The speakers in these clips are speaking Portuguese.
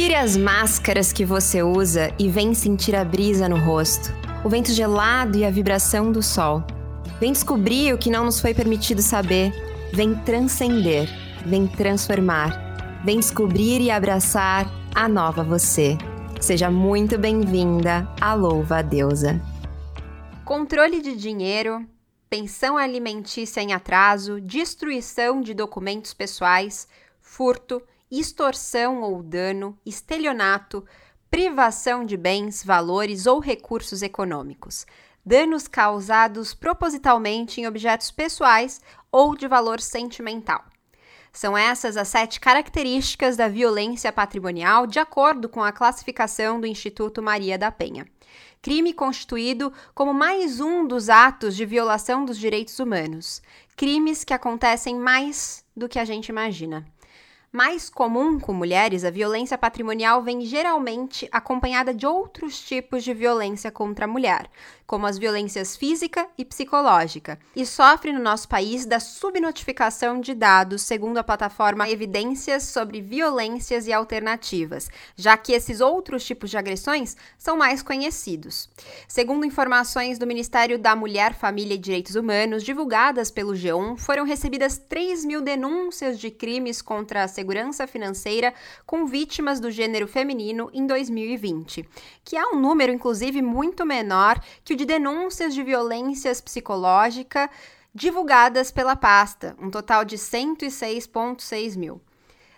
Tire as máscaras que você usa e vem sentir a brisa no rosto, o vento gelado e a vibração do sol. Vem descobrir o que não nos foi permitido saber. Vem transcender, vem transformar. Vem descobrir e abraçar a nova você. Seja muito bem-vinda à Louva Deusa. Controle de dinheiro, pensão alimentícia em atraso, destruição de documentos pessoais, furto, extorsão ou dano, estelionato, privação de bens, valores ou recursos econômicos, danos causados propositalmente em objetos pessoais ou de valor sentimental. São essas as sete características da violência patrimonial, de acordo com a classificação do Instituto Maria da Penha. Crime constituído como mais um dos atos de violação dos direitos humanos. Crimes que acontecem mais do que a gente imagina. Mais comum com mulheres, a violência patrimonial vem geralmente acompanhada de outros tipos de violência contra a mulher, como as violências física e psicológica, e sofre no nosso país da subnotificação de dados, segundo a plataforma Evidências sobre Violências e Alternativas, já que esses outros tipos de agressões são mais conhecidos. Segundo informações do Ministério da Mulher, Família e Direitos Humanos, divulgadas pelo G1, foram recebidas 3 mil denúncias de crimes contra a segurança financeira com vítimas do gênero feminino em 2020, que é um número, inclusive, muito menor que o de denúncias de violências psicológica divulgadas pela pasta, um total de 106,6 mil.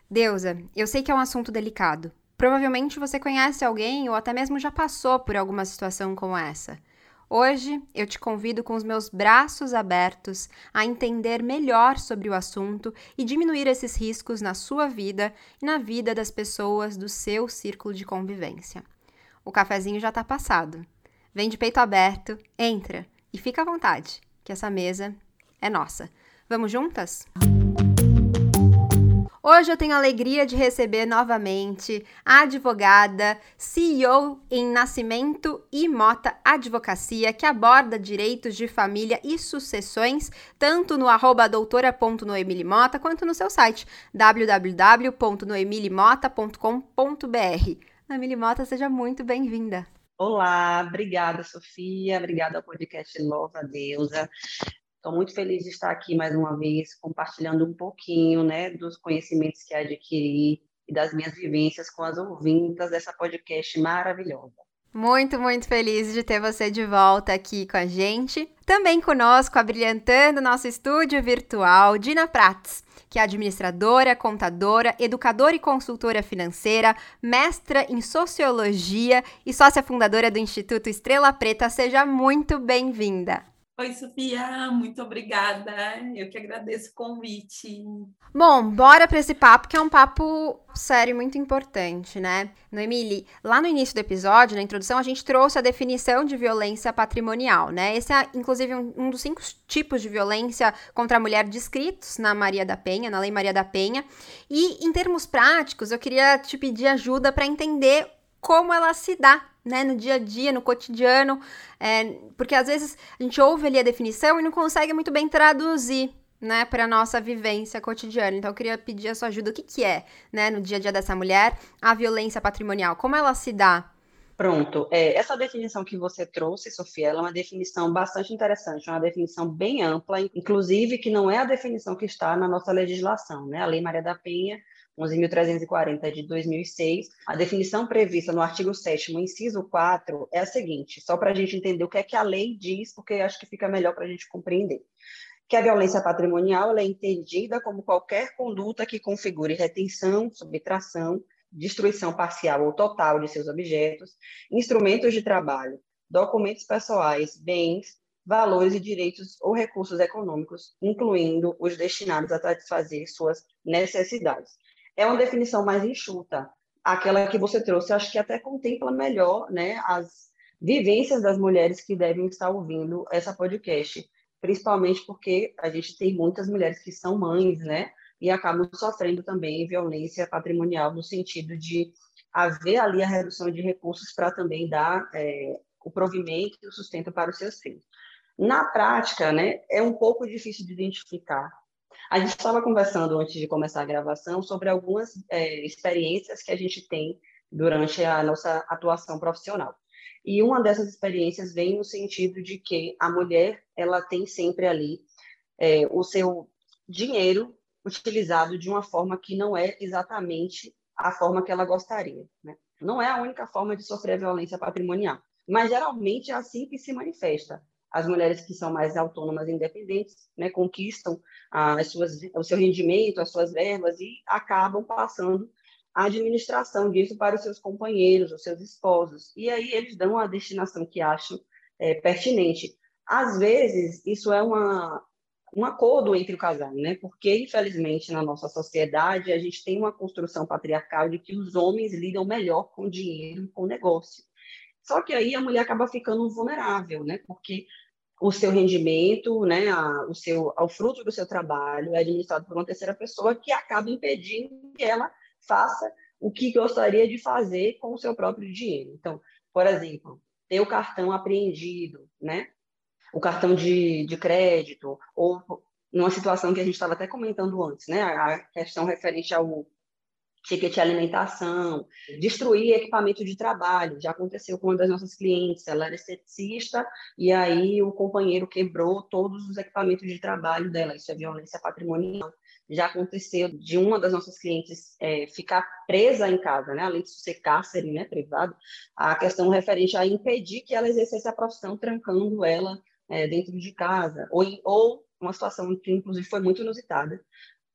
Deusa, eu sei que é um assunto delicado. Provavelmente você conhece alguém ou até mesmo já passou por alguma situação como essa. Hoje eu te convido com os meus braços abertos a entender melhor sobre o assunto e diminuir esses riscos na sua vida e na vida das pessoas do seu círculo de convivência. O cafezinho já está passado. Vem de peito aberto, entra e fica à vontade, que essa mesa é nossa. Vamos juntas? Hoje eu tenho a alegria de receber novamente a advogada, CEO em Nascimento e Mota Advocacia, que aborda direitos de família e sucessões, tanto no arroba doutora.noemilimota quanto no seu site www.noemilimota.com.br. Noemili Mota, seja muito bem-vinda. Olá, obrigada, Sofia, obrigada ao podcast Louva Deusa. Estou muito feliz de estar aqui mais uma vez, compartilhando um pouquinho né, dos conhecimentos que adquiri e das minhas vivências com as ouvintas dessa podcast maravilhosa. Muito, muito feliz de ter você de volta aqui com a gente. Também conosco, abrilhantando nosso estúdio virtual, Dina Prats, que é administradora, contadora, educadora e consultora financeira, mestra em sociologia e sócia fundadora do Instituto Estrela Preta. Seja muito bem-vinda. Oi, Sofia, muito obrigada. Eu que agradeço o convite. Bom, bora para esse papo que é um papo sério muito importante, né? Noemile, lá no início do episódio, na introdução, a gente trouxe a definição de violência patrimonial, né? Esse é, inclusive, um, um dos cinco tipos de violência contra a mulher descritos na Maria da Penha, na Lei Maria da Penha. E, em termos práticos, eu queria te pedir ajuda para entender como ela se dá, né, no dia a dia, no cotidiano, é, porque às vezes a gente ouve ali a definição e não consegue muito bem traduzir, né, para nossa vivência cotidiana. Então eu queria pedir a sua ajuda, o que que é, né, no dia a dia dessa mulher, a violência patrimonial, como ela se dá? Pronto, é, essa definição que você trouxe, Sofia, ela é uma definição bastante interessante, uma definição bem ampla, inclusive que não é a definição que está na nossa legislação, né? A Lei Maria da Penha 11.340 de 2006, a definição prevista no artigo 7 inciso 4, é a seguinte, só para a gente entender o que é que a lei diz, porque acho que fica melhor para a gente compreender. Que a violência patrimonial é entendida como qualquer conduta que configure retenção, subtração, destruição parcial ou total de seus objetos, instrumentos de trabalho, documentos pessoais, bens, valores e direitos ou recursos econômicos, incluindo os destinados a satisfazer suas necessidades é uma definição mais enxuta. Aquela que você trouxe, acho que até contempla melhor né, as vivências das mulheres que devem estar ouvindo essa podcast, principalmente porque a gente tem muitas mulheres que são mães, né, e acabam sofrendo também violência patrimonial no sentido de haver ali a redução de recursos para também dar é, o provimento e o sustento para os seus filhos. Na prática, né, é um pouco difícil de identificar a gente estava conversando antes de começar a gravação sobre algumas é, experiências que a gente tem durante a nossa atuação profissional. E uma dessas experiências vem no sentido de que a mulher ela tem sempre ali é, o seu dinheiro utilizado de uma forma que não é exatamente a forma que ela gostaria. Né? Não é a única forma de sofrer violência patrimonial, mas geralmente é assim que se manifesta. As mulheres que são mais autônomas e independentes né, conquistam as suas, o seu rendimento, as suas verbas e acabam passando a administração disso para os seus companheiros, os seus esposos. E aí eles dão a destinação que acham é, pertinente. Às vezes, isso é uma, um acordo entre o casal, né? Porque, infelizmente, na nossa sociedade, a gente tem uma construção patriarcal de que os homens lidam melhor com dinheiro e com negócio. Só que aí a mulher acaba ficando vulnerável, né? Porque o seu rendimento, né, a, o seu, ao fruto do seu trabalho é administrado por uma terceira pessoa que acaba impedindo que ela faça o que gostaria de fazer com o seu próprio dinheiro. Então, por exemplo, ter o cartão apreendido, né? O cartão de, de crédito, ou numa situação que a gente estava até comentando antes, né? A questão referente ao ticket alimentação, destruir equipamento de trabalho. Já aconteceu com uma das nossas clientes, ela era esteticista e aí o companheiro quebrou todos os equipamentos de trabalho dela. Isso é violência patrimonial já aconteceu de uma das nossas clientes é, ficar presa em casa, né? além de ser cárcere né, privado, a questão referente a impedir que ela exercesse a profissão, trancando ela é, dentro de casa, ou, ou uma situação que, inclusive, foi muito inusitada,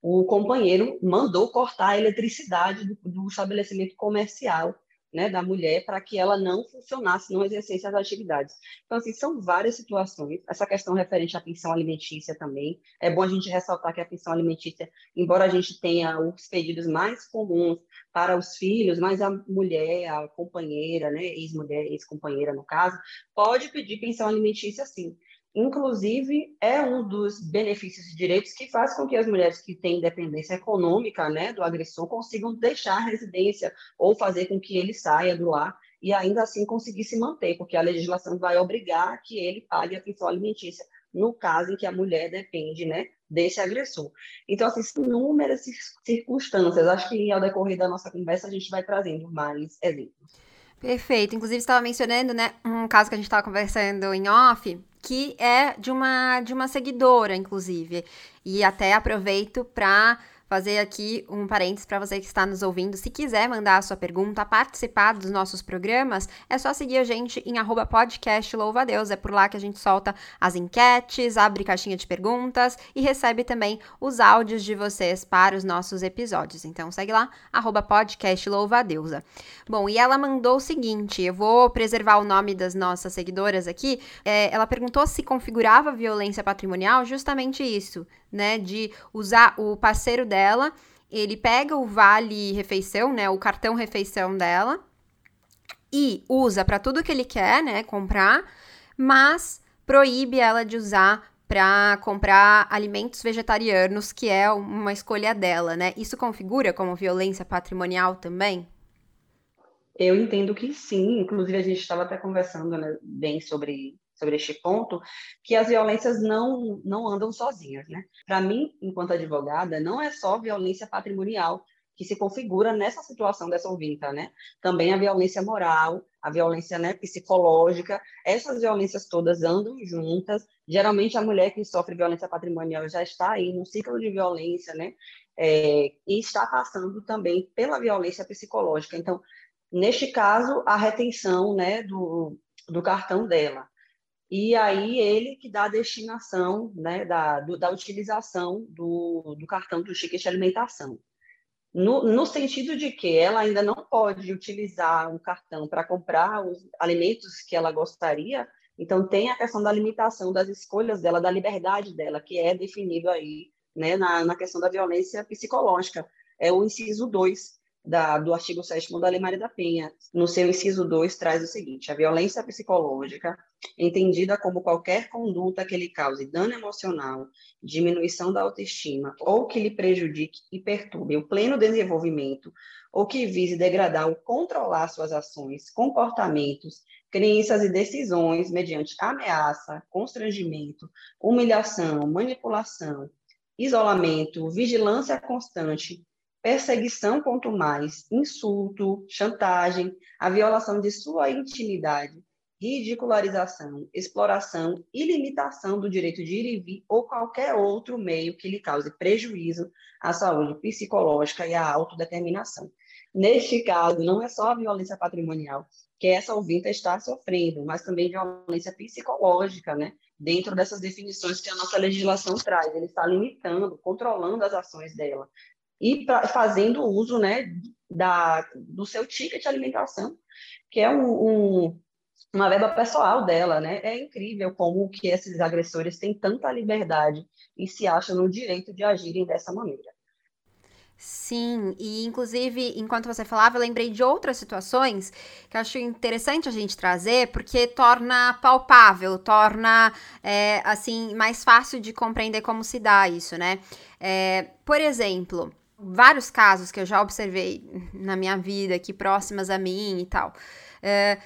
o companheiro mandou cortar a eletricidade do, do estabelecimento comercial né, da mulher para que ela não funcionasse, não exercesse as atividades. Então, assim, são várias situações. Essa questão referente à pensão alimentícia também. É bom a gente ressaltar que a pensão alimentícia, embora a gente tenha os pedidos mais comuns para os filhos, mas a mulher, a companheira, né, ex-mulher, ex-companheira no caso, pode pedir pensão alimentícia sim inclusive é um dos benefícios e direitos que faz com que as mulheres que têm dependência econômica né, do agressor consigam deixar a residência ou fazer com que ele saia do lar e ainda assim conseguir se manter, porque a legislação vai obrigar que ele pague a pensão alimentícia no caso em que a mulher depende né, desse agressor. Então, assim, inúmeras circunstâncias. Acho que ao decorrer da nossa conversa a gente vai trazendo mais exemplos. Perfeito. Inclusive, estava mencionando, né, um caso que a gente estava conversando em off, que é de uma, de uma seguidora, inclusive. E até aproveito para fazer aqui um parênteses para você que está nos ouvindo. Se quiser mandar a sua pergunta, participar dos nossos programas, é só seguir a gente em arroba podcast louva Deus. É por lá que a gente solta as enquetes, abre caixinha de perguntas e recebe também os áudios de vocês para os nossos episódios. Então segue lá, arroba podcast louva deusa. Bom, e ela mandou o seguinte, eu vou preservar o nome das nossas seguidoras aqui. É, ela perguntou se configurava violência patrimonial justamente isso, né, de usar o parceiro dela, ele pega o vale refeição, né, o cartão refeição dela e usa para tudo que ele quer, né, comprar, mas proíbe ela de usar para comprar alimentos vegetarianos, que é uma escolha dela, né? Isso configura como violência patrimonial também? Eu entendo que sim. Inclusive, a gente estava até conversando né, bem sobre sobre este ponto, que as violências não, não andam sozinhas. Né? Para mim, enquanto advogada, não é só violência patrimonial que se configura nessa situação dessa ouvinta, né? Também a violência moral, a violência né, psicológica, essas violências todas andam juntas. Geralmente a mulher que sofre violência patrimonial já está aí num ciclo de violência, né? É, e está passando também pela violência psicológica. Então, neste caso, a retenção né, do, do cartão dela e aí ele que dá a destinação né, da, do, da utilização do, do cartão do ticket de alimentação. No, no, sentido de que ela ainda não pode utilizar um cartão para comprar os alimentos que ela gostaria, então tem a questão da limitação das escolhas dela, da liberdade dela, que é definido aí né, na, na questão da violência psicológica. É o inciso 2 da, do artigo 7 da Lei Maria da Penha, no seu inciso 2, traz o seguinte: a violência psicológica, entendida como qualquer conduta que lhe cause dano emocional, diminuição da autoestima ou que lhe prejudique e perturbe o pleno desenvolvimento ou que vise degradar ou controlar suas ações, comportamentos, crenças e decisões mediante ameaça, constrangimento, humilhação, manipulação, isolamento, vigilância constante, perseguição quanto mais, insulto, chantagem, a violação de sua intimidade, ridicularização, exploração e limitação do direito de ir e vir ou qualquer outro meio que lhe cause prejuízo à saúde psicológica e à autodeterminação. Neste caso, não é só a violência patrimonial que essa ouvinte está sofrendo, mas também violência psicológica, né? Dentro dessas definições que a nossa legislação traz, ele está limitando, controlando as ações dela e pra, fazendo uso, né, da, do seu ticket de alimentação, que é um, um uma verba pessoal dela, né? É incrível como que esses agressores têm tanta liberdade e se acham no direito de agirem dessa maneira. Sim, e inclusive, enquanto você falava, eu lembrei de outras situações que acho interessante a gente trazer, porque torna palpável, torna, é, assim, mais fácil de compreender como se dá isso, né? É, por exemplo, vários casos que eu já observei na minha vida, aqui próximas a mim e tal. É,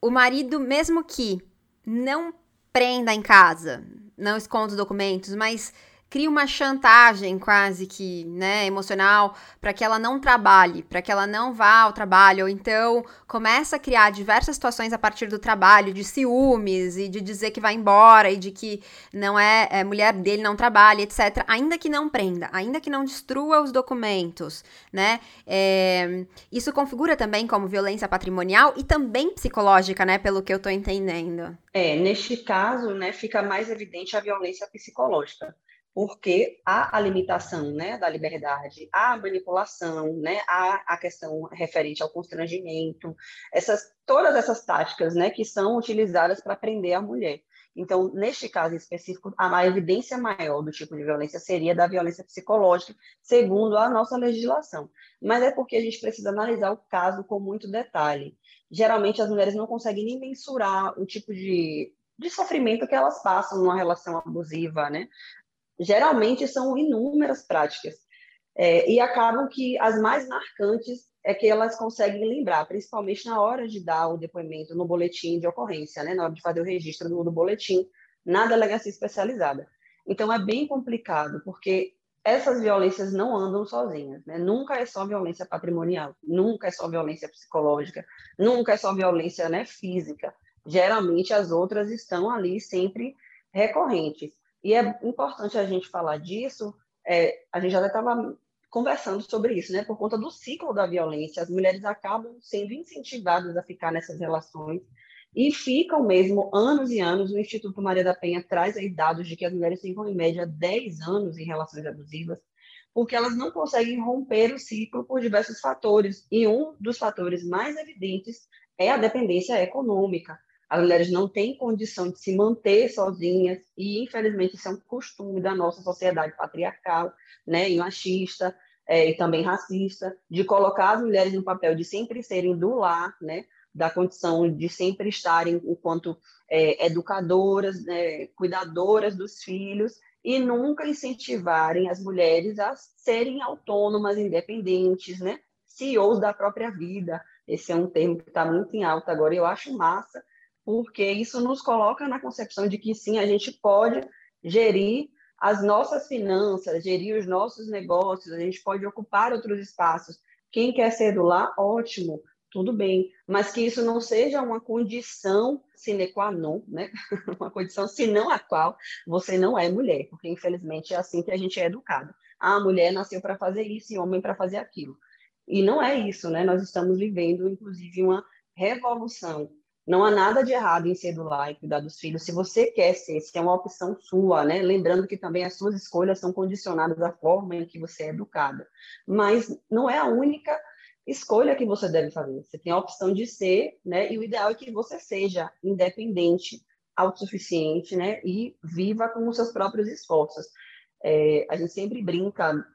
o marido, mesmo que não prenda em casa, não esconda os documentos, mas cria uma chantagem quase que, né, emocional para que ela não trabalhe, para que ela não vá ao trabalho, ou então começa a criar diversas situações a partir do trabalho, de ciúmes e de dizer que vai embora e de que não é, é mulher dele não trabalha, etc. Ainda que não prenda, ainda que não destrua os documentos, né? É, isso configura também como violência patrimonial e também psicológica, né, pelo que eu estou entendendo. É, neste caso, né, fica mais evidente a violência psicológica porque há a limitação né, da liberdade, há a manipulação, né, há a questão referente ao constrangimento, essas, todas essas táticas né, que são utilizadas para prender a mulher. Então, neste caso específico, a evidência maior do tipo de violência seria da violência psicológica, segundo a nossa legislação. Mas é porque a gente precisa analisar o caso com muito detalhe. Geralmente, as mulheres não conseguem nem mensurar o tipo de, de sofrimento que elas passam numa relação abusiva, né? Geralmente são inúmeras práticas. É, e acabam que as mais marcantes é que elas conseguem lembrar, principalmente na hora de dar o depoimento no boletim de ocorrência, né, na hora de fazer o registro do, do boletim na delegacia especializada. Então é bem complicado, porque essas violências não andam sozinhas, né? Nunca é só violência patrimonial, nunca é só violência psicológica, nunca é só violência né, física. Geralmente as outras estão ali sempre recorrentes. E é importante a gente falar disso, é, a gente já estava conversando sobre isso, né? Por conta do ciclo da violência, as mulheres acabam sendo incentivadas a ficar nessas relações e ficam mesmo anos e anos. O Instituto Maria da Penha traz aí dados de que as mulheres ficam em média 10 anos em relações abusivas, porque elas não conseguem romper o ciclo por diversos fatores. E um dos fatores mais evidentes é a dependência econômica. As mulheres não têm condição de se manter sozinhas e, infelizmente, isso é um costume da nossa sociedade patriarcal, né, e machista, é, e também racista, de colocar as mulheres no papel de sempre serem do lar, né, da condição de sempre estarem enquanto é, educadoras, né, cuidadoras dos filhos, e nunca incentivarem as mulheres a serem autônomas, independentes, né, CEOs da própria vida. Esse é um termo que está muito em alta agora, eu acho massa, porque isso nos coloca na concepção de que sim, a gente pode gerir as nossas finanças, gerir os nossos negócios, a gente pode ocupar outros espaços. Quem quer ser do lar, ótimo, tudo bem, mas que isso não seja uma condição sine qua non, né? uma condição senão a qual você não é mulher, porque infelizmente é assim que a gente é educado. Ah, a mulher nasceu para fazer isso e homem para fazer aquilo. E não é isso, né? Nós estamos vivendo, inclusive, uma revolução não há nada de errado em ser do lar e cuidar dos filhos, se você quer ser, se é uma opção sua, né? Lembrando que também as suas escolhas são condicionadas à forma em que você é educada. Mas não é a única escolha que você deve fazer. Você tem a opção de ser, né? E o ideal é que você seja independente, autossuficiente, né? E viva com os seus próprios esforços. É, a gente sempre brinca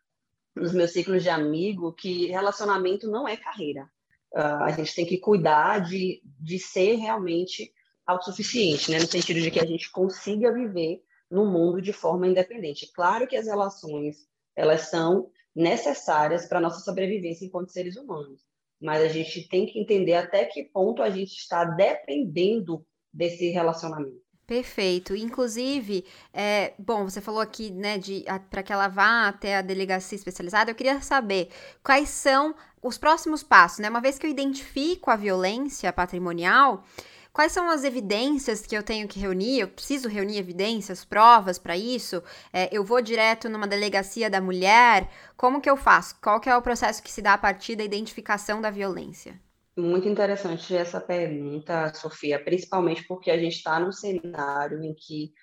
nos meus ciclos de amigo que relacionamento não é carreira. Uh, a gente tem que cuidar de, de ser realmente autossuficiente, né? no sentido de que a gente consiga viver no mundo de forma independente. Claro que as relações elas são necessárias para nossa sobrevivência enquanto seres humanos, mas a gente tem que entender até que ponto a gente está dependendo desse relacionamento. Perfeito. Inclusive, é, bom, você falou aqui, né, de para que ela vá até a delegacia especializada. Eu queria saber quais são os próximos passos, né? Uma vez que eu identifico a violência patrimonial, quais são as evidências que eu tenho que reunir? Eu preciso reunir evidências, provas para isso? É, eu vou direto numa delegacia da mulher? Como que eu faço? Qual que é o processo que se dá a partir da identificação da violência? Muito interessante essa pergunta, Sofia, principalmente porque a gente está num cenário em que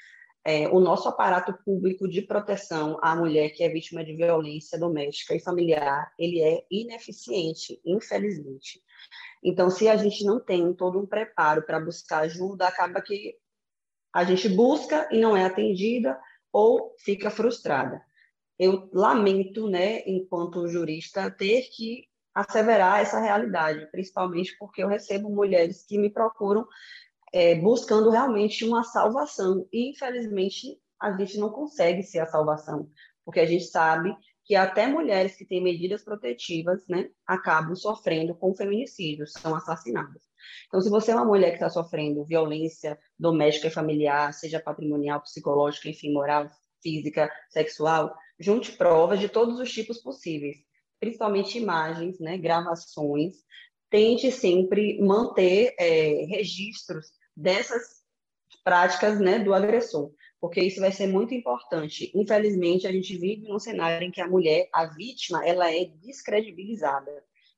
é, o nosso aparato público de proteção à mulher que é vítima de violência doméstica e familiar, ele é ineficiente, infelizmente. Então, se a gente não tem todo um preparo para buscar ajuda, acaba que a gente busca e não é atendida ou fica frustrada. Eu lamento, né, enquanto jurista, ter que asseverar essa realidade, principalmente porque eu recebo mulheres que me procuram é, buscando realmente uma salvação. E, infelizmente, a gente não consegue ser a salvação, porque a gente sabe que até mulheres que têm medidas protetivas né, acabam sofrendo com feminicídios, são assassinadas. Então, se você é uma mulher que está sofrendo violência doméstica e familiar, seja patrimonial, psicológica, enfim, moral, física, sexual, junte provas de todos os tipos possíveis principalmente imagens, né, gravações, tente sempre manter é, registros dessas práticas né, do agressor, porque isso vai ser muito importante. Infelizmente, a gente vive num cenário em que a mulher, a vítima, ela é descredibilizada.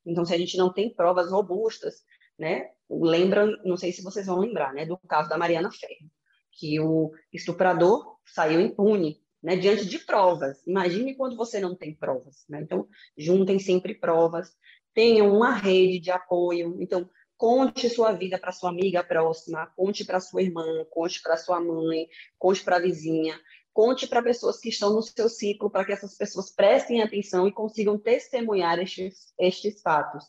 Então, se a gente não tem provas robustas, né, lembram, não sei se vocês vão lembrar, né, do caso da Mariana Ferro, que o estuprador saiu impune né, diante de provas. Imagine quando você não tem provas. Né? Então, juntem sempre provas, tenham uma rede de apoio. Então, conte sua vida para sua amiga próxima, conte para sua irmã, conte para sua mãe, conte para a vizinha, conte para pessoas que estão no seu ciclo, para que essas pessoas prestem atenção e consigam testemunhar estes, estes fatos.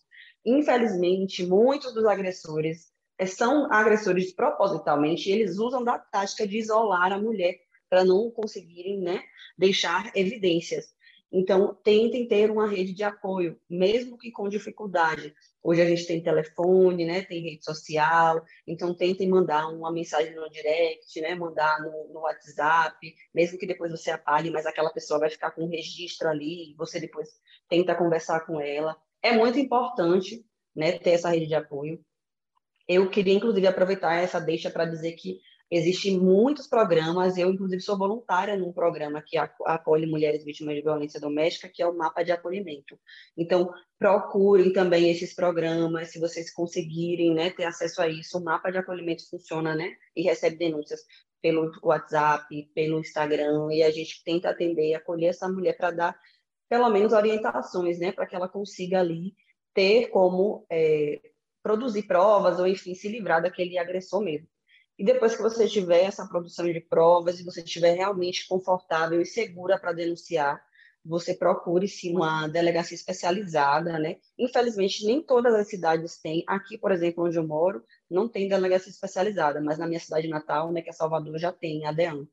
Infelizmente, muitos dos agressores eh, são agressores propositalmente, e eles usam da tática de isolar a mulher para não conseguirem né, deixar evidências. Então, tentem ter uma rede de apoio, mesmo que com dificuldade. Hoje a gente tem telefone, né, tem rede social, então tentem mandar uma mensagem no direct, né, mandar no, no WhatsApp, mesmo que depois você apague, mas aquela pessoa vai ficar com um registro ali, você depois tenta conversar com ela. É muito importante né, ter essa rede de apoio. Eu queria, inclusive, aproveitar essa deixa para dizer que Existem muitos programas, eu, inclusive, sou voluntária num programa que acolhe mulheres vítimas de violência doméstica, que é o Mapa de Acolhimento. Então, procurem também esses programas, se vocês conseguirem né, ter acesso a isso. O Mapa de Acolhimento funciona né, e recebe denúncias pelo WhatsApp, pelo Instagram, e a gente tenta atender e acolher essa mulher para dar, pelo menos, orientações, né, para que ela consiga ali ter como é, produzir provas ou, enfim, se livrar daquele agressor mesmo. E depois que você tiver essa produção de provas e você estiver realmente confortável e segura para denunciar, você procure sim uma delegacia especializada, né? Infelizmente, nem todas as cidades têm. Aqui, por exemplo, onde eu moro, não tem delegacia especializada, mas na minha cidade natal, né, que é Salvador, já tem, a DEAN.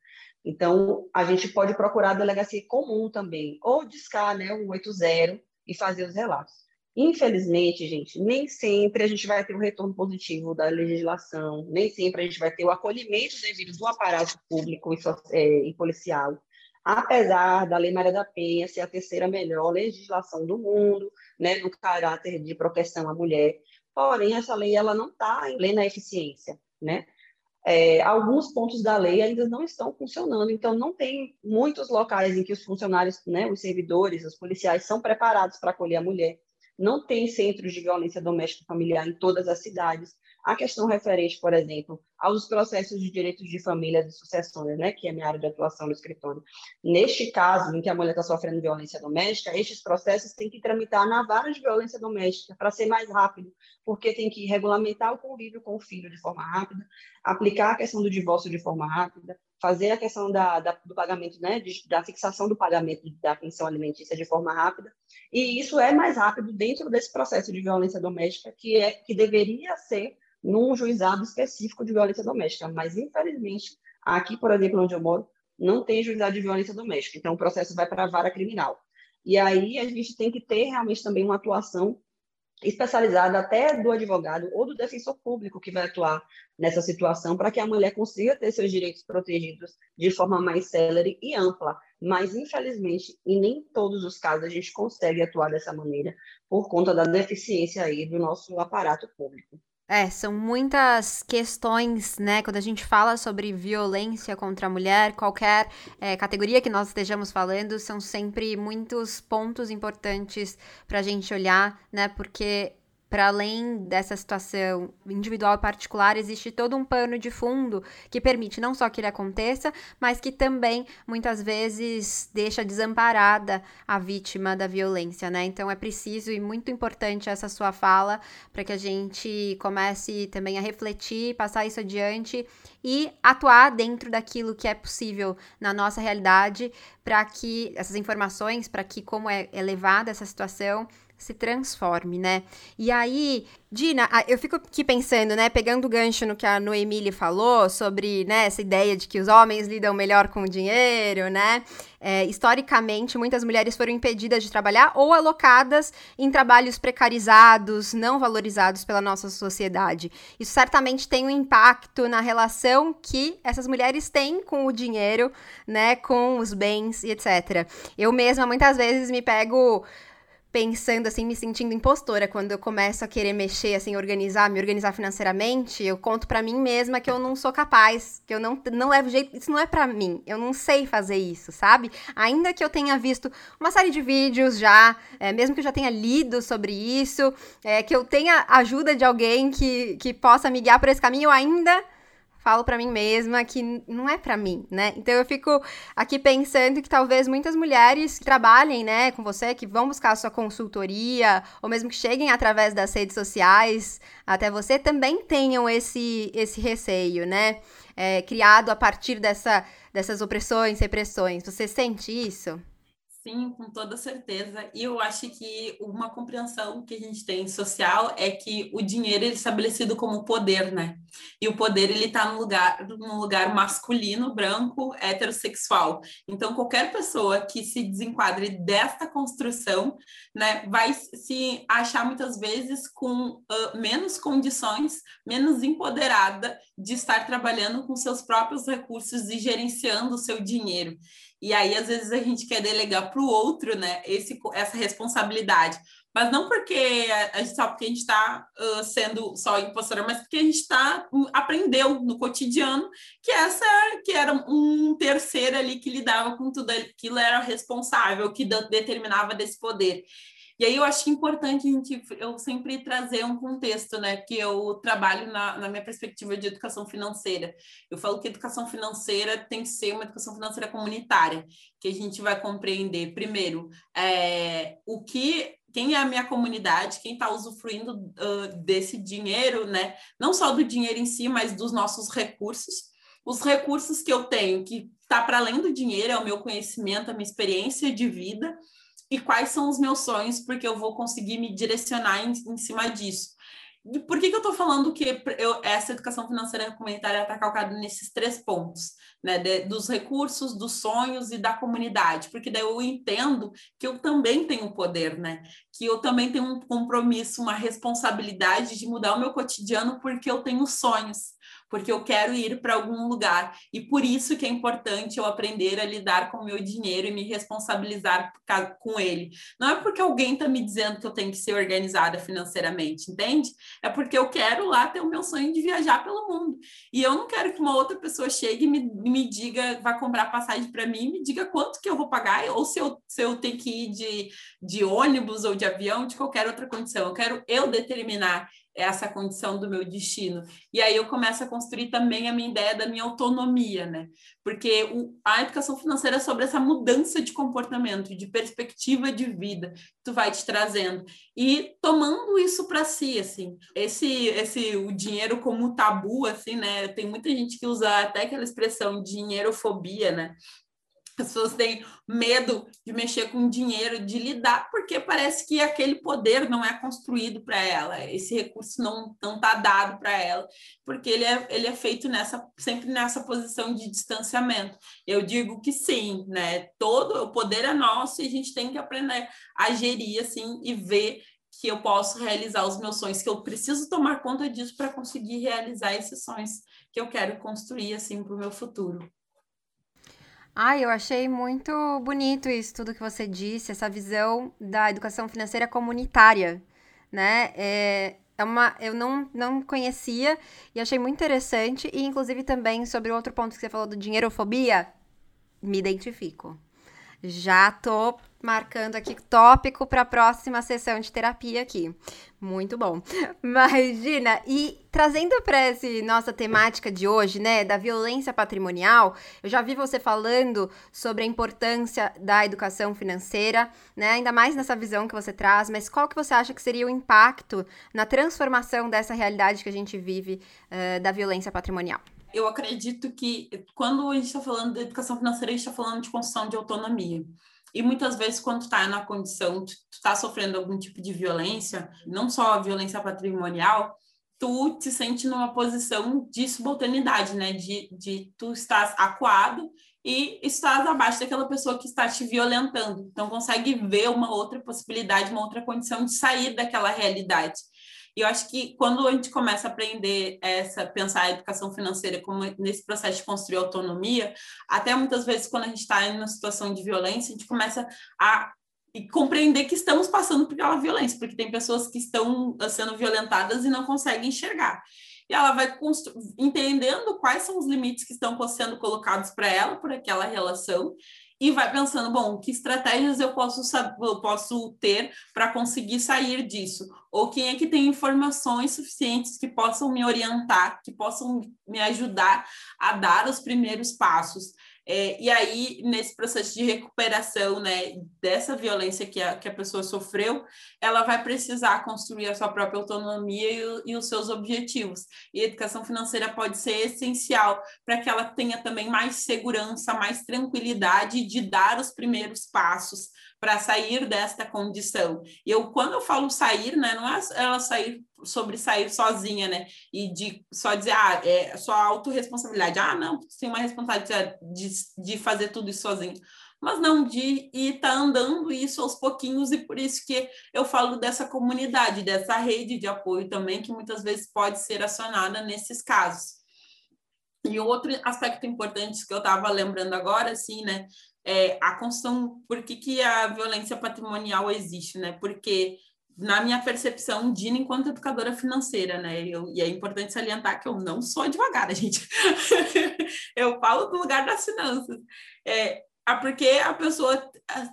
Então, a gente pode procurar a delegacia comum também, ou discar, né, o 80 e fazer os relatos. Infelizmente, gente, nem sempre a gente vai ter o retorno positivo da legislação, nem sempre a gente vai ter o acolhimento devido do aparato público e, é, e policial. Apesar da Lei Maria da Penha ser a terceira melhor legislação do mundo, né, no caráter de proteção à mulher, porém essa lei ela não está em plena eficiência, né? É, alguns pontos da lei ainda não estão funcionando, então não tem muitos locais em que os funcionários, né, os servidores, os policiais são preparados para acolher a mulher não tem centros de violência doméstica familiar em todas as cidades. A questão referente, por exemplo, aos processos de direitos de família e sucessões, né, que é a minha área de atuação no escritório. Neste caso, em que a mulher está sofrendo violência doméstica, estes processos têm que tramitar na vara de violência doméstica para ser mais rápido, porque tem que regulamentar o convívio com o filho de forma rápida, aplicar a questão do divórcio de forma rápida, fazer a questão da, da, do pagamento, né, da fixação do pagamento da pensão alimentícia de forma rápida, e isso é mais rápido dentro desse processo de violência doméstica que é que deveria ser num juizado específico de violência doméstica, mas infelizmente aqui, por exemplo, onde eu moro, não tem juizado de violência doméstica, então o processo vai para a vara criminal. E aí a gente tem que ter realmente também uma atuação especializada até do advogado ou do defensor público que vai atuar nessa situação para que a mulher consiga ter seus direitos protegidos de forma mais célere e ampla. Mas, infelizmente, em nem todos os casos a gente consegue atuar dessa maneira por conta da deficiência aí do nosso aparato público. É, são muitas questões, né? Quando a gente fala sobre violência contra a mulher, qualquer é, categoria que nós estejamos falando, são sempre muitos pontos importantes para a gente olhar, né? Porque para além dessa situação individual e particular, existe todo um pano de fundo que permite não só que ele aconteça, mas que também muitas vezes deixa desamparada a vítima da violência, né? Então é preciso e muito importante essa sua fala para que a gente comece também a refletir, passar isso adiante e atuar dentro daquilo que é possível na nossa realidade para que essas informações, para que como é elevada essa situação, se transforme, né? E aí, Dina, eu fico aqui pensando, né, pegando o gancho no que a Noemile falou sobre, né, essa ideia de que os homens lidam melhor com o dinheiro, né? É, historicamente, muitas mulheres foram impedidas de trabalhar ou alocadas em trabalhos precarizados, não valorizados pela nossa sociedade. Isso certamente tem um impacto na relação que essas mulheres têm com o dinheiro, né, com os bens e etc. Eu mesma muitas vezes me pego pensando assim, me sentindo impostora quando eu começo a querer mexer, assim, organizar, me organizar financeiramente, eu conto para mim mesma que eu não sou capaz, que eu não, não levo jeito, isso não é para mim, eu não sei fazer isso, sabe? Ainda que eu tenha visto uma série de vídeos já, é, mesmo que eu já tenha lido sobre isso, é, que eu tenha ajuda de alguém que, que possa me guiar por esse caminho, eu ainda falo para mim mesma que não é para mim, né? Então eu fico aqui pensando que talvez muitas mulheres que trabalhem, né, com você, que vão buscar a sua consultoria, ou mesmo que cheguem através das redes sociais até você, também tenham esse, esse receio, né? É, criado a partir dessa, dessas opressões, repressões. Você sente isso? Sim, com toda certeza. E eu acho que uma compreensão que a gente tem social é que o dinheiro é estabelecido como poder, né? E o poder ele está no lugar, no lugar masculino, branco, heterossexual. Então qualquer pessoa que se desenquadre desta construção, né, vai se achar muitas vezes com uh, menos condições, menos empoderada de estar trabalhando com seus próprios recursos e gerenciando o seu dinheiro. E aí, às vezes, a gente quer delegar para o outro, né, esse, essa responsabilidade. Mas não porque a, gente, só porque a gente está uh, sendo só impostora, mas porque a gente está um, aprendeu no cotidiano que essa que era um terceiro ali que lidava com tudo aquilo, era responsável, que determinava desse poder. E aí eu acho importante a gente, eu sempre trazer um contexto, né? Que eu trabalho na, na minha perspectiva de educação financeira. Eu falo que educação financeira tem que ser uma educação financeira comunitária, que a gente vai compreender, primeiro, é, o que quem é a minha comunidade, quem está usufruindo uh, desse dinheiro, né? Não só do dinheiro em si, mas dos nossos recursos. Os recursos que eu tenho, que está para além do dinheiro, é o meu conhecimento, a minha experiência de vida e quais são os meus sonhos, porque eu vou conseguir me direcionar em, em cima disso. E por que, que eu estou falando que eu, essa educação financeira comunitária está calcada nesses três pontos, né? De, dos recursos, dos sonhos e da comunidade? Porque daí eu entendo que eu também tenho poder, né? Que eu também tenho um compromisso, uma responsabilidade de mudar o meu cotidiano porque eu tenho sonhos porque eu quero ir para algum lugar. E por isso que é importante eu aprender a lidar com o meu dinheiro e me responsabilizar com ele. Não é porque alguém está me dizendo que eu tenho que ser organizada financeiramente, entende? É porque eu quero lá ter o meu sonho de viajar pelo mundo. E eu não quero que uma outra pessoa chegue e me, me diga, vá comprar passagem para mim, me diga quanto que eu vou pagar, ou se eu, se eu tenho que ir de, de ônibus ou de avião, de qualquer outra condição. Eu quero eu determinar essa condição do meu destino. E aí eu começo a construir também a minha ideia da minha autonomia, né? Porque o, a educação financeira é sobre essa mudança de comportamento, de perspectiva de vida que tu vai te trazendo e tomando isso para si, assim. Esse esse o dinheiro como tabu, assim, né? Tem muita gente que usa até aquela expressão dinheirofobia, né? Pessoas têm medo de mexer com dinheiro, de lidar, porque parece que aquele poder não é construído para ela, esse recurso não não está dado para ela, porque ele é, ele é feito nessa sempre nessa posição de distanciamento. Eu digo que sim, né? Todo o poder é nosso e a gente tem que aprender a gerir assim e ver que eu posso realizar os meus sonhos, que eu preciso tomar conta disso para conseguir realizar esses sonhos que eu quero construir assim para o meu futuro. Ah, eu achei muito bonito isso tudo que você disse, essa visão da educação financeira comunitária, né? É, é uma, eu não, não conhecia e achei muito interessante. E, inclusive, também sobre outro ponto que você falou do dinheirofobia, me identifico. Já tô marcando aqui tópico para a próxima sessão de terapia aqui. Muito bom. Mas, Gina, e trazendo para essa nossa temática de hoje, né, da violência patrimonial, eu já vi você falando sobre a importância da educação financeira, né, ainda mais nessa visão que você traz, mas qual que você acha que seria o impacto na transformação dessa realidade que a gente vive uh, da violência patrimonial? Eu acredito que quando a gente está falando de educação financeira, a gente está falando de construção de autonomia. E muitas vezes, quando está na condição, tu está sofrendo algum tipo de violência, não só a violência patrimonial, tu te sente numa posição de subalternidade, né? De, de tu estás acuado e estás abaixo daquela pessoa que está te violentando. Então, consegue ver uma outra possibilidade, uma outra condição de sair daquela realidade. E eu acho que quando a gente começa a aprender essa, pensar a educação financeira como nesse processo de construir autonomia, até muitas vezes quando a gente está em uma situação de violência, a gente começa a compreender que estamos passando por aquela violência, porque tem pessoas que estão sendo violentadas e não conseguem enxergar. E ela vai entendendo quais são os limites que estão sendo colocados para ela por aquela relação e vai pensando, bom, que estratégias eu posso eu posso ter para conseguir sair disso? Ou quem é que tem informações suficientes que possam me orientar, que possam me ajudar a dar os primeiros passos? É, e aí, nesse processo de recuperação né, dessa violência que a, que a pessoa sofreu, ela vai precisar construir a sua própria autonomia e, e os seus objetivos. E a educação financeira pode ser essencial para que ela tenha também mais segurança, mais tranquilidade de dar os primeiros passos para sair desta condição. E eu, quando eu falo sair, né, não é ela sair sobre sair sozinha, né? E de só dizer, ah, é sua autorresponsabilidade. Ah, não, tem uma responsabilidade de, de fazer tudo isso sozinho. Mas não de ir tá andando isso aos pouquinhos, e por isso que eu falo dessa comunidade, dessa rede de apoio também, que muitas vezes pode ser acionada nesses casos. E outro aspecto importante que eu estava lembrando agora, assim, né, é a construção, por que, que a violência patrimonial existe, né? Porque na minha percepção, Dina, enquanto educadora financeira, né? Eu, e é importante salientar que eu não sou advogada, gente. eu falo do lugar das finanças. É, ah, porque a pessoa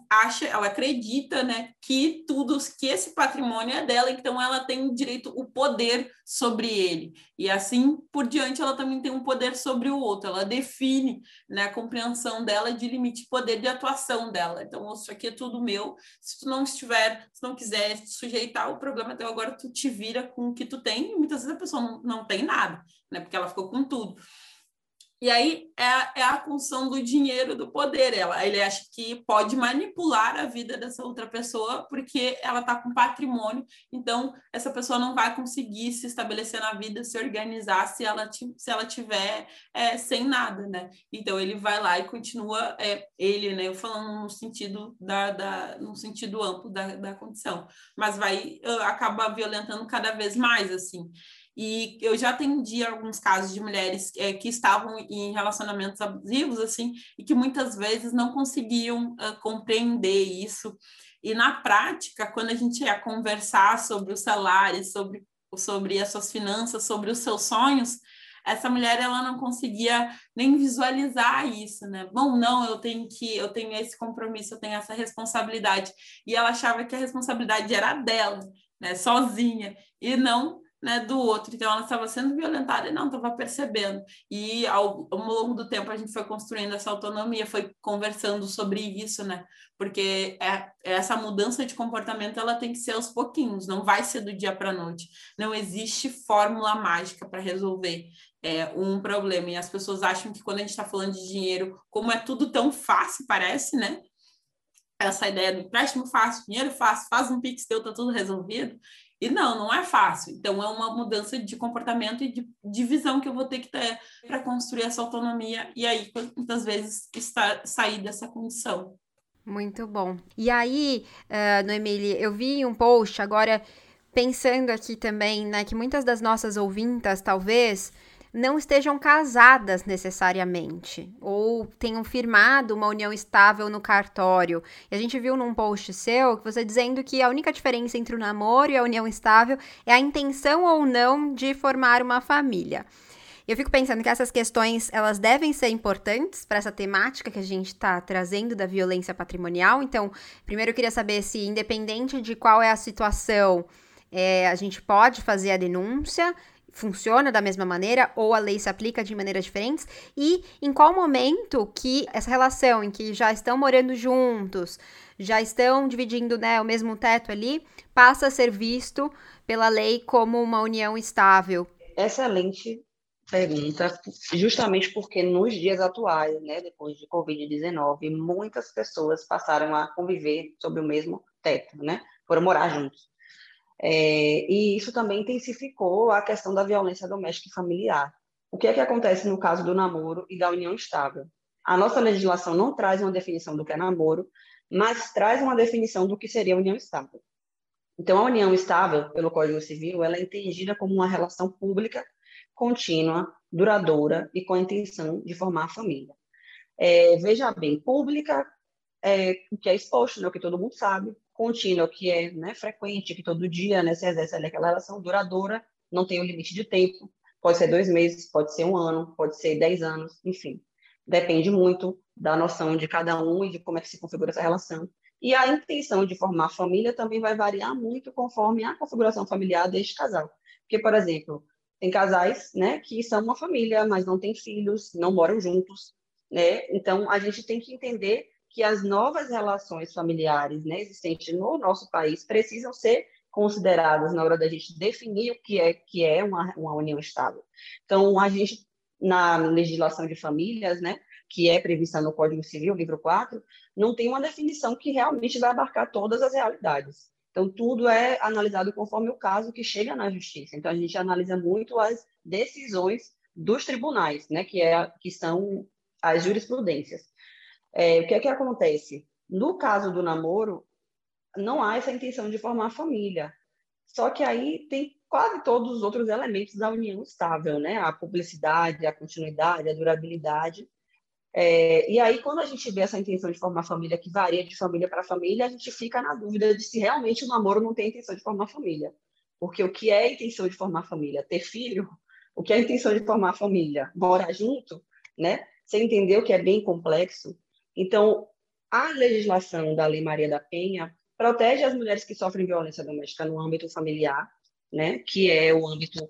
acha, ela acredita, né, que tudo, que esse patrimônio é dela, então ela tem direito, o poder sobre ele. E assim por diante, ela também tem um poder sobre o outro. Ela define, né, a compreensão dela de limite de poder de atuação dela. Então, isso aqui é tudo meu. Se tu não estiver, se não quiser sujeitar o problema até agora, tu te vira com o que tu tem. E muitas vezes a pessoa não, não tem nada, né, porque ela ficou com tudo. E aí é, é a função do dinheiro, do poder. Ela, ele acha que pode manipular a vida dessa outra pessoa porque ela está com patrimônio. Então, essa pessoa não vai conseguir se estabelecer na vida, se organizar se ela, se ela tiver é, sem nada, né? Então, ele vai lá e continua, é, ele, né? Eu falando no sentido, da, da, no sentido amplo da, da condição. Mas vai uh, acabar violentando cada vez mais, assim. E eu já atendi alguns casos de mulheres é, que estavam em relacionamentos abusivos, assim, e que muitas vezes não conseguiam uh, compreender isso. E na prática, quando a gente ia conversar sobre o salário, sobre, sobre as suas finanças, sobre os seus sonhos, essa mulher ela não conseguia nem visualizar isso, né? Bom, não, eu tenho que, eu tenho esse compromisso, eu tenho essa responsabilidade. E ela achava que a responsabilidade era dela, né, sozinha, e não né, do outro. Então, ela estava sendo violentada e não estava percebendo. E ao, ao, longo do tempo, a gente foi construindo essa autonomia, foi conversando sobre isso, né? Porque é, essa mudança de comportamento ela tem que ser aos pouquinhos, não vai ser do dia para a noite. Não existe fórmula mágica para resolver é, um problema. E as pessoas acham que quando a gente está falando de dinheiro, como é tudo tão fácil, parece, né? essa ideia do empréstimo fácil, dinheiro fácil, faz um pix teu, tá tudo resolvido. E não, não é fácil. Então, é uma mudança de comportamento e de, de visão que eu vou ter que ter para construir essa autonomia e aí, muitas vezes, estar, sair dessa condição. Muito bom. E aí, uh, Noemile, eu vi um post agora pensando aqui também, né, que muitas das nossas ouvintas, talvez, não estejam casadas necessariamente, ou tenham firmado uma união estável no cartório. E a gente viu num post seu que você dizendo que a única diferença entre o namoro e a união estável é a intenção ou não de formar uma família. Eu fico pensando que essas questões elas devem ser importantes para essa temática que a gente está trazendo da violência patrimonial. Então, primeiro eu queria saber se, independente de qual é a situação, é, a gente pode fazer a denúncia funciona da mesma maneira ou a lei se aplica de maneiras diferentes e em qual momento que essa relação em que já estão morando juntos, já estão dividindo né, o mesmo teto ali, passa a ser visto pela lei como uma união estável. Excelente pergunta, justamente porque nos dias atuais, né, depois de Covid-19, muitas pessoas passaram a conviver sob o mesmo teto, né, foram morar juntos. É, e isso também intensificou a questão da violência doméstica e familiar. O que é que acontece no caso do namoro e da união estável? A nossa legislação não traz uma definição do que é namoro, mas traz uma definição do que seria união estável. Então, a união estável, pelo Código Civil, ela é entendida como uma relação pública, contínua, duradoura e com a intenção de formar a família. É, veja bem, pública, é, o que é exposto, né, o que todo mundo sabe, contínua, que é né, frequente, que todo dia né, se exerce ali aquela relação duradoura, não tem um limite de tempo, pode ser dois meses, pode ser um ano, pode ser dez anos, enfim. Depende muito da noção de cada um e de como é que se configura essa relação. E a intenção de formar família também vai variar muito conforme a configuração familiar deste casal. Porque, por exemplo, tem casais né, que são uma família, mas não têm filhos, não moram juntos. Né? Então, a gente tem que entender que as novas relações familiares né, existentes no nosso país precisam ser consideradas na hora da gente definir o que é que é uma, uma união estável. Então, a gente, na legislação de famílias, né, que é prevista no Código Civil, livro 4, não tem uma definição que realmente vai abarcar todas as realidades. Então, tudo é analisado conforme o caso que chega na justiça. Então, a gente analisa muito as decisões dos tribunais, né, que, é, que são as jurisprudências. É, o que é que acontece? No caso do namoro, não há essa intenção de formar família. Só que aí tem quase todos os outros elementos da união estável, né? A publicidade, a continuidade, a durabilidade. É, e aí, quando a gente vê essa intenção de formar família que varia de família para família, a gente fica na dúvida de se realmente o namoro não tem intenção de formar família. Porque o que é intenção de formar família? Ter filho? O que é intenção de formar família? Morar junto? Né? Você entendeu que é bem complexo? Então, a legislação da Lei Maria da Penha protege as mulheres que sofrem violência doméstica no âmbito familiar, né, que é o âmbito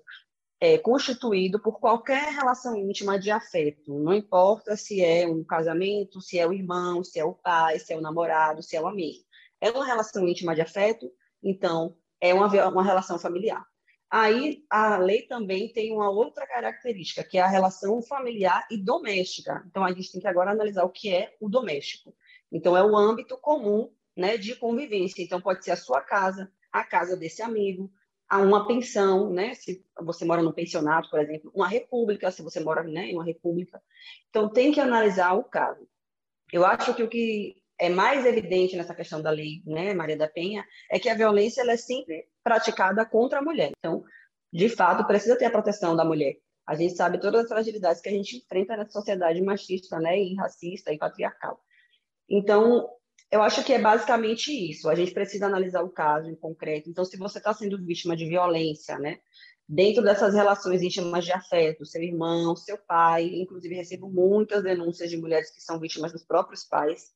é, constituído por qualquer relação íntima de afeto, não importa se é um casamento, se é o irmão, se é o pai, se é o namorado, se é o amigo. É uma relação íntima de afeto, então é uma, uma relação familiar. Aí a lei também tem uma outra característica, que é a relação familiar e doméstica. Então a gente tem que agora analisar o que é o doméstico. Então é o âmbito comum, né, de convivência. Então pode ser a sua casa, a casa desse amigo, a uma pensão, né, se você mora num pensionato, por exemplo, uma república, se você mora, né, em uma república. Então tem que analisar o caso. Eu acho que o que é mais evidente nessa questão da lei, né, Maria da Penha, é que a violência ela é sempre praticada contra a mulher. Então, de fato, precisa ter a proteção da mulher. A gente sabe todas as fragilidades que a gente enfrenta nessa sociedade machista, né, e racista e patriarcal. Então, eu acho que é basicamente isso. A gente precisa analisar o caso em concreto. Então, se você está sendo vítima de violência, né, dentro dessas relações íntimas de afeto, seu irmão, seu pai, inclusive recebo muitas denúncias de mulheres que são vítimas dos próprios pais,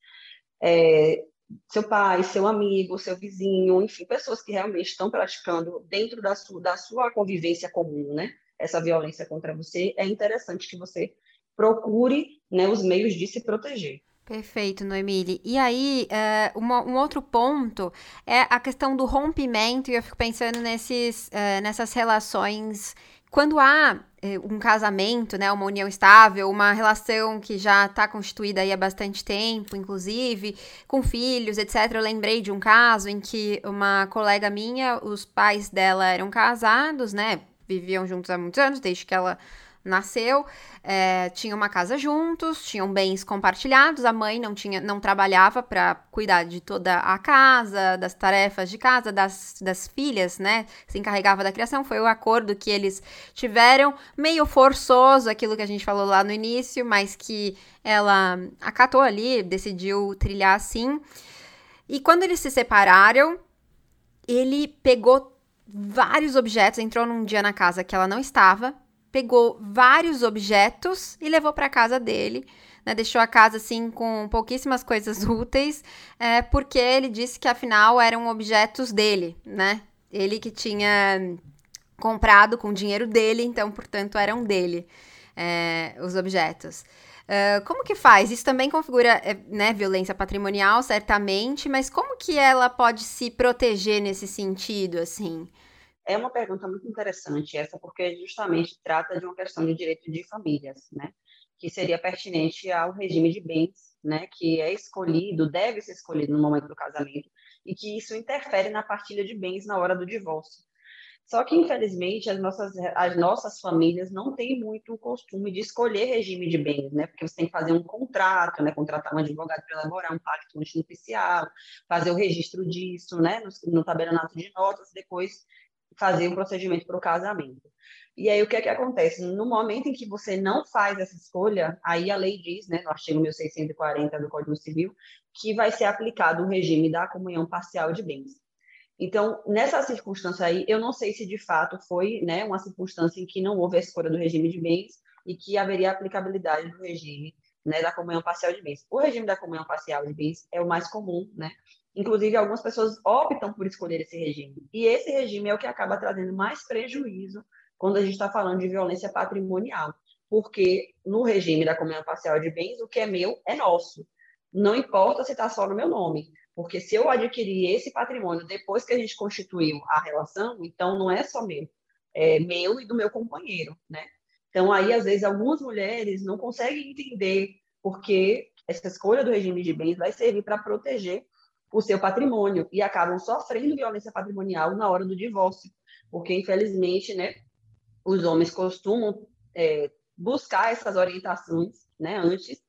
é, seu pai, seu amigo, seu vizinho, enfim, pessoas que realmente estão praticando dentro da sua, da sua convivência comum, né? Essa violência contra você, é interessante que você procure né, os meios de se proteger. Perfeito, Noemile. E aí, uh, uma, um outro ponto é a questão do rompimento, e eu fico pensando nesses, uh, nessas relações quando há eh, um casamento, né, uma união estável, uma relação que já está constituída há bastante tempo, inclusive, com filhos, etc. Eu lembrei de um caso em que uma colega minha, os pais dela eram casados, né, viviam juntos há muitos anos, desde que ela nasceu, é, tinha uma casa juntos, tinham bens compartilhados, a mãe não tinha, não trabalhava para cuidar de toda a casa, das tarefas de casa, das, das filhas, né? Se encarregava da criação, foi o acordo que eles tiveram, meio forçoso, aquilo que a gente falou lá no início, mas que ela acatou ali, decidiu trilhar assim. E quando eles se separaram, ele pegou vários objetos, entrou num dia na casa que ela não estava, pegou vários objetos e levou para casa dele. Né, deixou a casa assim com pouquíssimas coisas úteis, é, porque ele disse que afinal eram objetos dele, né? Ele que tinha comprado com o dinheiro dele, então, portanto, eram dele é, os objetos. Uh, como que faz? Isso também configura é, né, violência patrimonial, certamente, mas como que ela pode se proteger nesse sentido, assim? É uma pergunta muito interessante essa, porque justamente trata de uma questão de direito de famílias, né? Que seria pertinente ao regime de bens, né? Que é escolhido, deve ser escolhido no momento do casamento, e que isso interfere na partilha de bens na hora do divórcio. Só que, infelizmente, as nossas, as nossas famílias não têm muito o costume de escolher regime de bens, né? Porque você tem que fazer um contrato, né? Contratar um advogado para elaborar um pacto antinupcial, fazer o registro disso, né? No, no tabelionato de notas, depois fazer um procedimento para o casamento. E aí, o que é que acontece? No momento em que você não faz essa escolha, aí a lei diz, né, no artigo 1640 do Código Civil, que vai ser aplicado o regime da comunhão parcial de bens. Então, nessa circunstância aí, eu não sei se de fato foi né, uma circunstância em que não houve a escolha do regime de bens e que haveria aplicabilidade do regime né, da comunhão parcial de bens. O regime da comunhão parcial de bens é o mais comum, né? Inclusive, algumas pessoas optam por escolher esse regime. E esse regime é o que acaba trazendo mais prejuízo quando a gente está falando de violência patrimonial. Porque no regime da comunhão parcial de bens, o que é meu é nosso. Não importa se está só no meu nome. Porque se eu adquirir esse patrimônio depois que a gente constituiu a relação, então não é só meu, é meu e do meu companheiro, né? Então aí às vezes algumas mulheres não conseguem entender porque essa escolha do regime de bens vai servir para proteger o seu patrimônio e acabam sofrendo violência patrimonial na hora do divórcio, porque infelizmente, né, os homens costumam é, buscar essas orientações, né, antes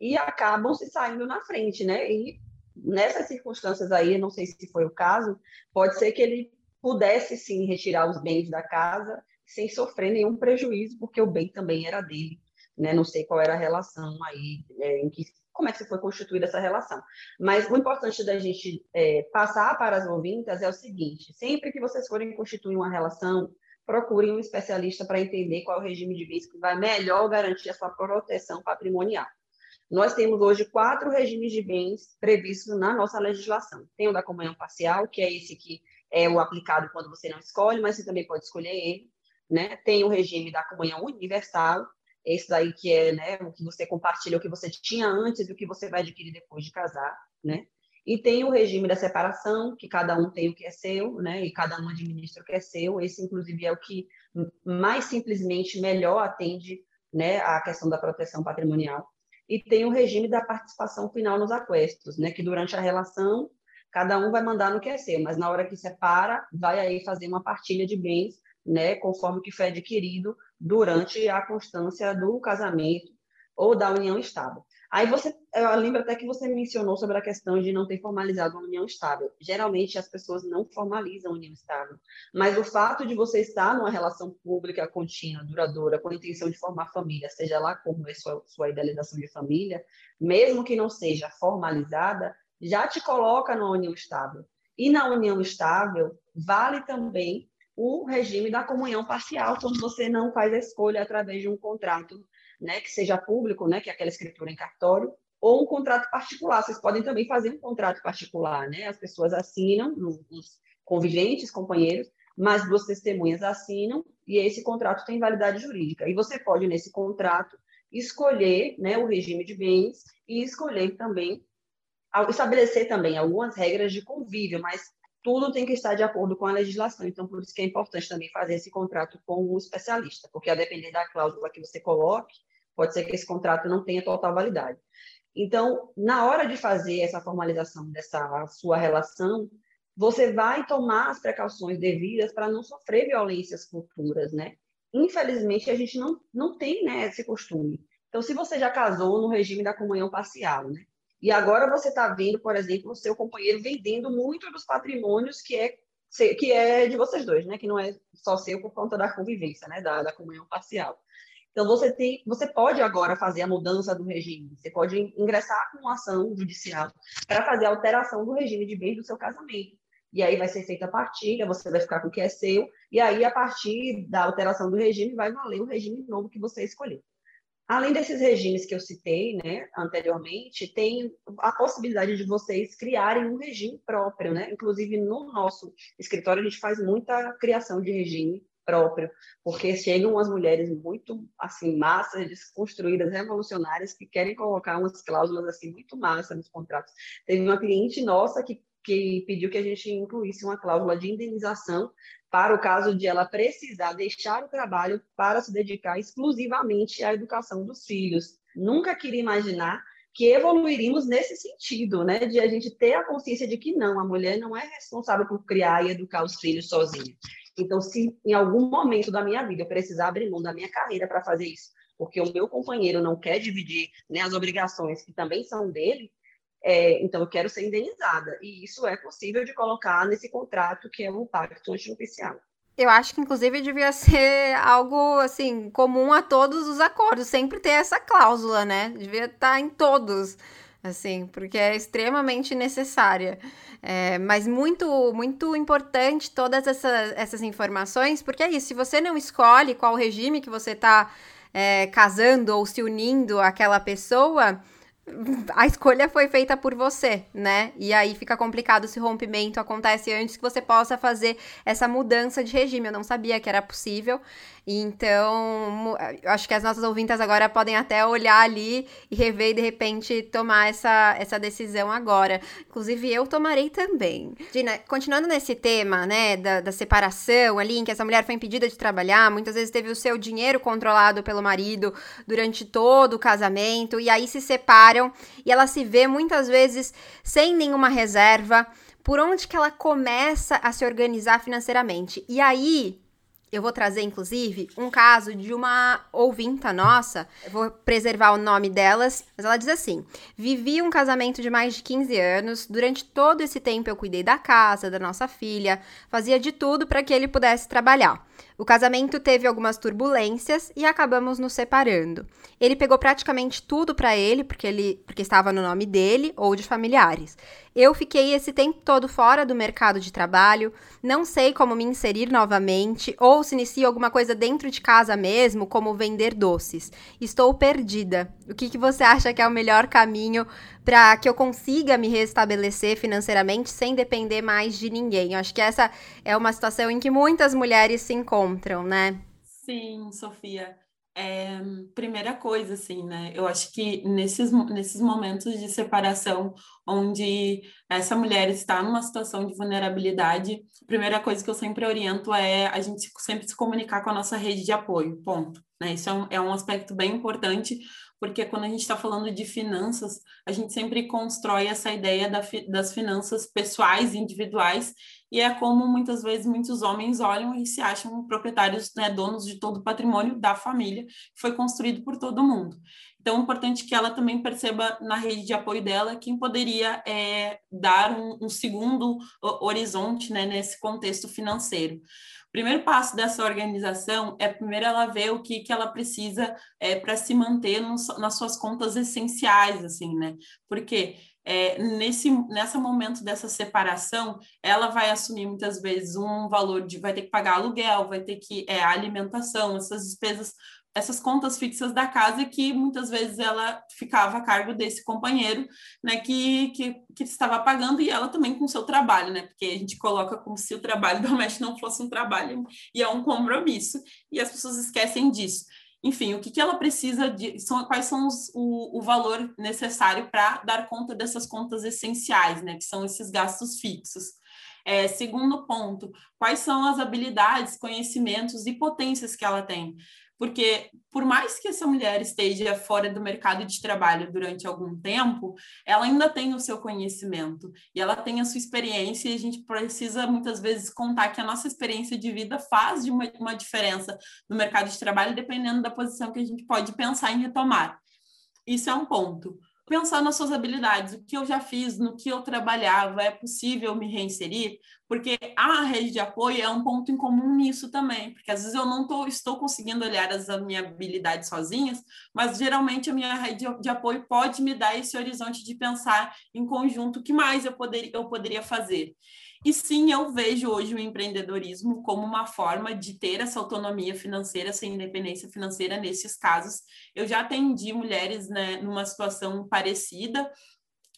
e acabam se saindo na frente, né, e nessas circunstâncias aí, não sei se foi o caso, pode ser que ele pudesse sim retirar os bens da casa sem sofrer nenhum prejuízo, porque o bem também era dele, né? Não sei qual era a relação aí, é, em que como é que foi constituída essa relação. Mas o importante da gente é, passar para as ouvintas é o seguinte: sempre que vocês forem constituir uma relação, procurem um especialista para entender qual é o regime de bens que vai melhor garantir a sua proteção patrimonial. Nós temos hoje quatro regimes de bens previstos na nossa legislação. Tem o da comunhão parcial, que é esse que é o aplicado quando você não escolhe, mas você também pode escolher ele. Né? Tem o regime da comunhão universal, esse daí que é né, o que você compartilha, o que você tinha antes e o que você vai adquirir depois de casar. Né? E tem o regime da separação, que cada um tem o que é seu, né? E cada um administra o que é seu. Esse, inclusive, é o que mais simplesmente melhor atende né, a questão da proteção patrimonial e tem o regime da participação final nos aquestos, né, que durante a relação cada um vai mandar no que é seu, mas na hora que separa, vai aí fazer uma partilha de bens, né, conforme o que foi adquirido durante a constância do casamento ou da união estável. Aí você, eu lembro até que você mencionou sobre a questão de não ter formalizado uma união estável. Geralmente as pessoas não formalizam união estável, mas o fato de você estar numa relação pública contínua, duradoura, com a intenção de formar família, seja lá como é sua, sua idealização de família, mesmo que não seja formalizada, já te coloca numa união estável. E na união estável vale também o regime da comunhão parcial, quando você não faz a escolha através de um contrato né, que seja público, né, que é aquela escritura em cartório, ou um contrato particular. Vocês podem também fazer um contrato particular, né? As pessoas assinam, os conviventes, companheiros, mas duas testemunhas assinam e esse contrato tem validade jurídica. E você pode, nesse contrato, escolher né, o regime de bens e escolher também, estabelecer também algumas regras de convívio, mas tudo tem que estar de acordo com a legislação. Então, por isso que é importante também fazer esse contrato com o especialista, porque a depender da cláusula que você coloque, pode ser que esse contrato não tenha total validade. Então, na hora de fazer essa formalização dessa sua relação, você vai tomar as precauções devidas para não sofrer violências futuras, né? infelizmente, a gente não, não tem né, esse costume. Então, se você já casou no regime da comunhão parcial, né? E agora você está vendo, por exemplo, o seu companheiro vendendo muito dos patrimônios que é que é de vocês dois, né? Que não é só seu por conta da convivência, né? Da, da comunhão parcial. Então você tem, você pode agora fazer a mudança do regime. Você pode ingressar com uma ação judicial para fazer a alteração do regime de bens do seu casamento. E aí vai ser feita a partilha, você vai ficar com o que é seu, e aí a partir da alteração do regime vai valer o regime novo que você escolheu. Além desses regimes que eu citei né, anteriormente, tem a possibilidade de vocês criarem um regime próprio. Né? Inclusive, no nosso escritório, a gente faz muita criação de regime próprio, porque chegam umas mulheres muito assim massas, desconstruídas, revolucionárias que querem colocar umas cláusulas assim muito massas nos contratos. Teve uma cliente nossa que que pediu que a gente incluísse uma cláusula de indenização para o caso de ela precisar deixar o trabalho para se dedicar exclusivamente à educação dos filhos. Nunca queria imaginar que evoluiríamos nesse sentido, né, de a gente ter a consciência de que não, a mulher não é responsável por criar e educar os filhos sozinha. Então, se em algum momento da minha vida eu precisar abrir mão da minha carreira para fazer isso, porque o meu companheiro não quer dividir né, as obrigações que também são dele, é, então eu quero ser indenizada. E isso é possível de colocar nesse contrato que é um pacto antinupcial. Eu acho que, inclusive, devia ser algo, assim, comum a todos os acordos. Sempre ter essa cláusula, né? Devia estar em todos, assim, porque é extremamente necessária. É, mas muito, muito importante todas essa, essas informações, porque é se você não escolhe qual regime que você está é, casando ou se unindo àquela pessoa a escolha foi feita por você, né? E aí fica complicado se o rompimento acontece antes que você possa fazer essa mudança de regime. Eu não sabia que era possível. Então, eu acho que as nossas ouvintas agora podem até olhar ali e rever e de repente tomar essa, essa decisão agora. Inclusive, eu tomarei também. Gina, continuando nesse tema, né, da, da separação ali, em que essa mulher foi impedida de trabalhar, muitas vezes teve o seu dinheiro controlado pelo marido durante todo o casamento, e aí se separam e ela se vê muitas vezes sem nenhuma reserva. Por onde que ela começa a se organizar financeiramente? E aí, eu vou trazer, inclusive, um caso de uma ouvinta nossa. Eu vou preservar o nome delas, mas ela diz assim: Vivi um casamento de mais de 15 anos. Durante todo esse tempo eu cuidei da casa, da nossa filha, fazia de tudo para que ele pudesse trabalhar. O casamento teve algumas turbulências e acabamos nos separando. Ele pegou praticamente tudo para ele, porque ele porque estava no nome dele ou de familiares. Eu fiquei esse tempo todo fora do mercado de trabalho, não sei como me inserir novamente ou se inicio alguma coisa dentro de casa mesmo, como vender doces. Estou perdida. O que, que você acha que é o melhor caminho para que eu consiga me restabelecer financeiramente sem depender mais de ninguém. Eu acho que essa é uma situação em que muitas mulheres se encontram, né? Sim, Sofia. É, primeira coisa, assim, né? Eu acho que nesses, nesses momentos de separação, onde essa mulher está numa situação de vulnerabilidade, a primeira coisa que eu sempre oriento é a gente sempre se comunicar com a nossa rede de apoio, ponto. Né? Isso é um, é um aspecto bem importante, porque quando a gente está falando de finanças, a gente sempre constrói essa ideia da, das finanças pessoais individuais, e é como muitas vezes muitos homens olham e se acham proprietários, né, donos de todo o patrimônio da família, que foi construído por todo mundo. Então, é importante que ela também perceba na rede de apoio dela quem poderia é, dar um, um segundo horizonte né, nesse contexto financeiro primeiro passo dessa organização é primeiro ela ver o que, que ela precisa é, para se manter nos, nas suas contas essenciais, assim, né? Porque é, nesse nessa momento dessa separação, ela vai assumir muitas vezes um valor de vai ter que pagar aluguel, vai ter que é, alimentação, essas despesas essas contas fixas da casa que muitas vezes ela ficava a cargo desse companheiro, né, que, que, que estava pagando e ela também com o seu trabalho, né, porque a gente coloca como se o trabalho doméstico não fosse um trabalho e é um compromisso e as pessoas esquecem disso. Enfim, o que, que ela precisa de, são, quais são os, o, o valor necessário para dar conta dessas contas essenciais, né, que são esses gastos fixos. É, segundo ponto, quais são as habilidades, conhecimentos e potências que ela tem? Porque por mais que essa mulher esteja fora do mercado de trabalho durante algum tempo, ela ainda tem o seu conhecimento e ela tem a sua experiência e a gente precisa muitas vezes contar que a nossa experiência de vida faz uma, uma diferença no mercado de trabalho, dependendo da posição que a gente pode pensar em retomar. Isso é um ponto pensar nas suas habilidades, o que eu já fiz, no que eu trabalhava, é possível me reinserir? Porque a rede de apoio é um ponto em comum nisso também, porque às vezes eu não tô, estou conseguindo olhar as minhas habilidades sozinhas, mas geralmente a minha rede de apoio pode me dar esse horizonte de pensar em conjunto o que mais eu poderia, eu poderia fazer. E sim, eu vejo hoje o empreendedorismo como uma forma de ter essa autonomia financeira, essa independência financeira nesses casos. Eu já atendi mulheres né, numa situação parecida,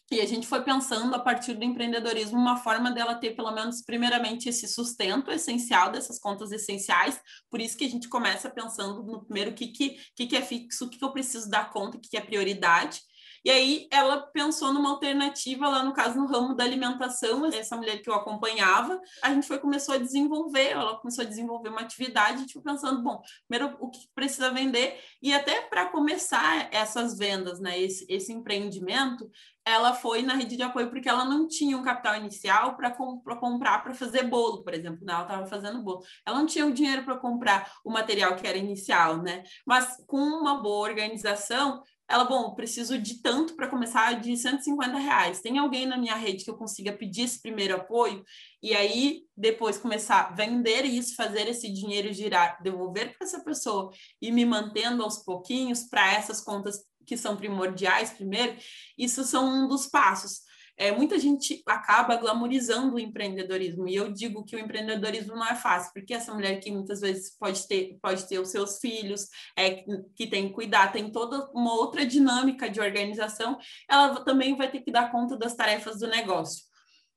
e a gente foi pensando a partir do empreendedorismo uma forma dela ter pelo menos primeiramente esse sustento essencial dessas contas essenciais. Por isso que a gente começa pensando no primeiro o que, que, que, é fixo, o que, que eu preciso dar conta, o que, que é prioridade. E aí ela pensou numa alternativa lá no caso no ramo da alimentação, essa mulher que eu acompanhava, a gente foi começou a desenvolver, ela começou a desenvolver uma atividade, tipo pensando, bom, primeiro o que precisa vender e até para começar essas vendas, né, esse, esse empreendimento, ela foi na rede de apoio porque ela não tinha um capital inicial para com, comprar para fazer bolo, por exemplo, né? ela estava fazendo bolo. Ela não tinha o dinheiro para comprar o material que era inicial, né? Mas com uma boa organização, ela, bom, preciso de tanto para começar de 150 reais. Tem alguém na minha rede que eu consiga pedir esse primeiro apoio e aí depois começar a vender isso, fazer esse dinheiro girar, devolver para essa pessoa e me mantendo aos pouquinhos para essas contas que são primordiais primeiro, isso são um dos passos é, muita gente acaba glamorizando o empreendedorismo, e eu digo que o empreendedorismo não é fácil, porque essa mulher que muitas vezes pode ter, pode ter os seus filhos, é, que tem que cuidar, tem toda uma outra dinâmica de organização, ela também vai ter que dar conta das tarefas do negócio.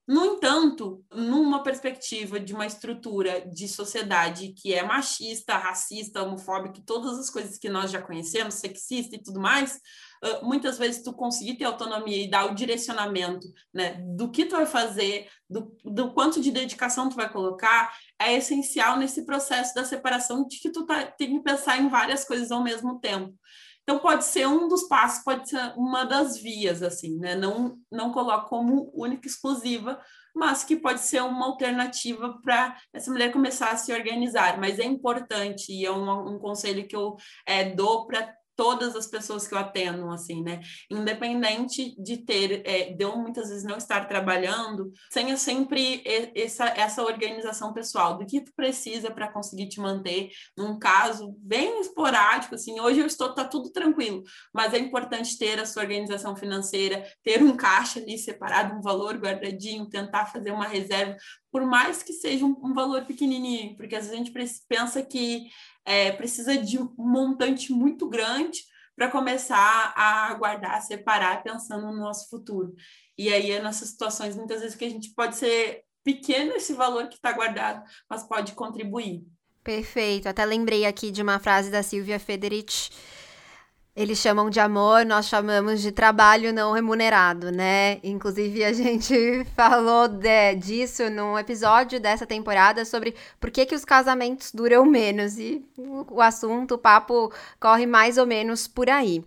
No entanto, numa perspectiva de uma estrutura de sociedade que é machista, racista, homofóbica, todas as coisas que nós já conhecemos, sexista e tudo mais, muitas vezes tu conseguir ter autonomia e dar o direcionamento, né, do que tu vai fazer, do, do quanto de dedicação tu vai colocar, é essencial nesse processo da separação de que tu tá, tem que pensar em várias coisas ao mesmo tempo. Então pode ser um dos passos, pode ser uma das vias, assim, né? Não, não coloco como única exclusiva, mas que pode ser uma alternativa para essa mulher começar a se organizar. Mas é importante e é um, um conselho que eu é, dou para todas as pessoas que eu atendo, assim, né? Independente de ter, é, de eu muitas vezes não estar trabalhando, tenha sempre essa, essa organização pessoal do que tu precisa para conseguir te manter num caso bem esporádico, assim, hoje eu estou, tá tudo tranquilo, mas é importante ter a sua organização financeira, ter um caixa ali separado, um valor guardadinho, tentar fazer uma reserva, por mais que seja um, um valor pequenininho, porque às vezes a gente pensa que é, precisa de um montante muito grande para começar a guardar, separar, pensando no nosso futuro. E aí nessas situações, muitas vezes, que a gente pode ser pequeno esse valor que está guardado, mas pode contribuir. Perfeito. Até lembrei aqui de uma frase da Silvia Federici eles chamam de amor, nós chamamos de trabalho não remunerado, né? Inclusive, a gente falou de, disso num episódio dessa temporada sobre por que, que os casamentos duram menos. E o, assunto, o papo corre mais ou menos por aí.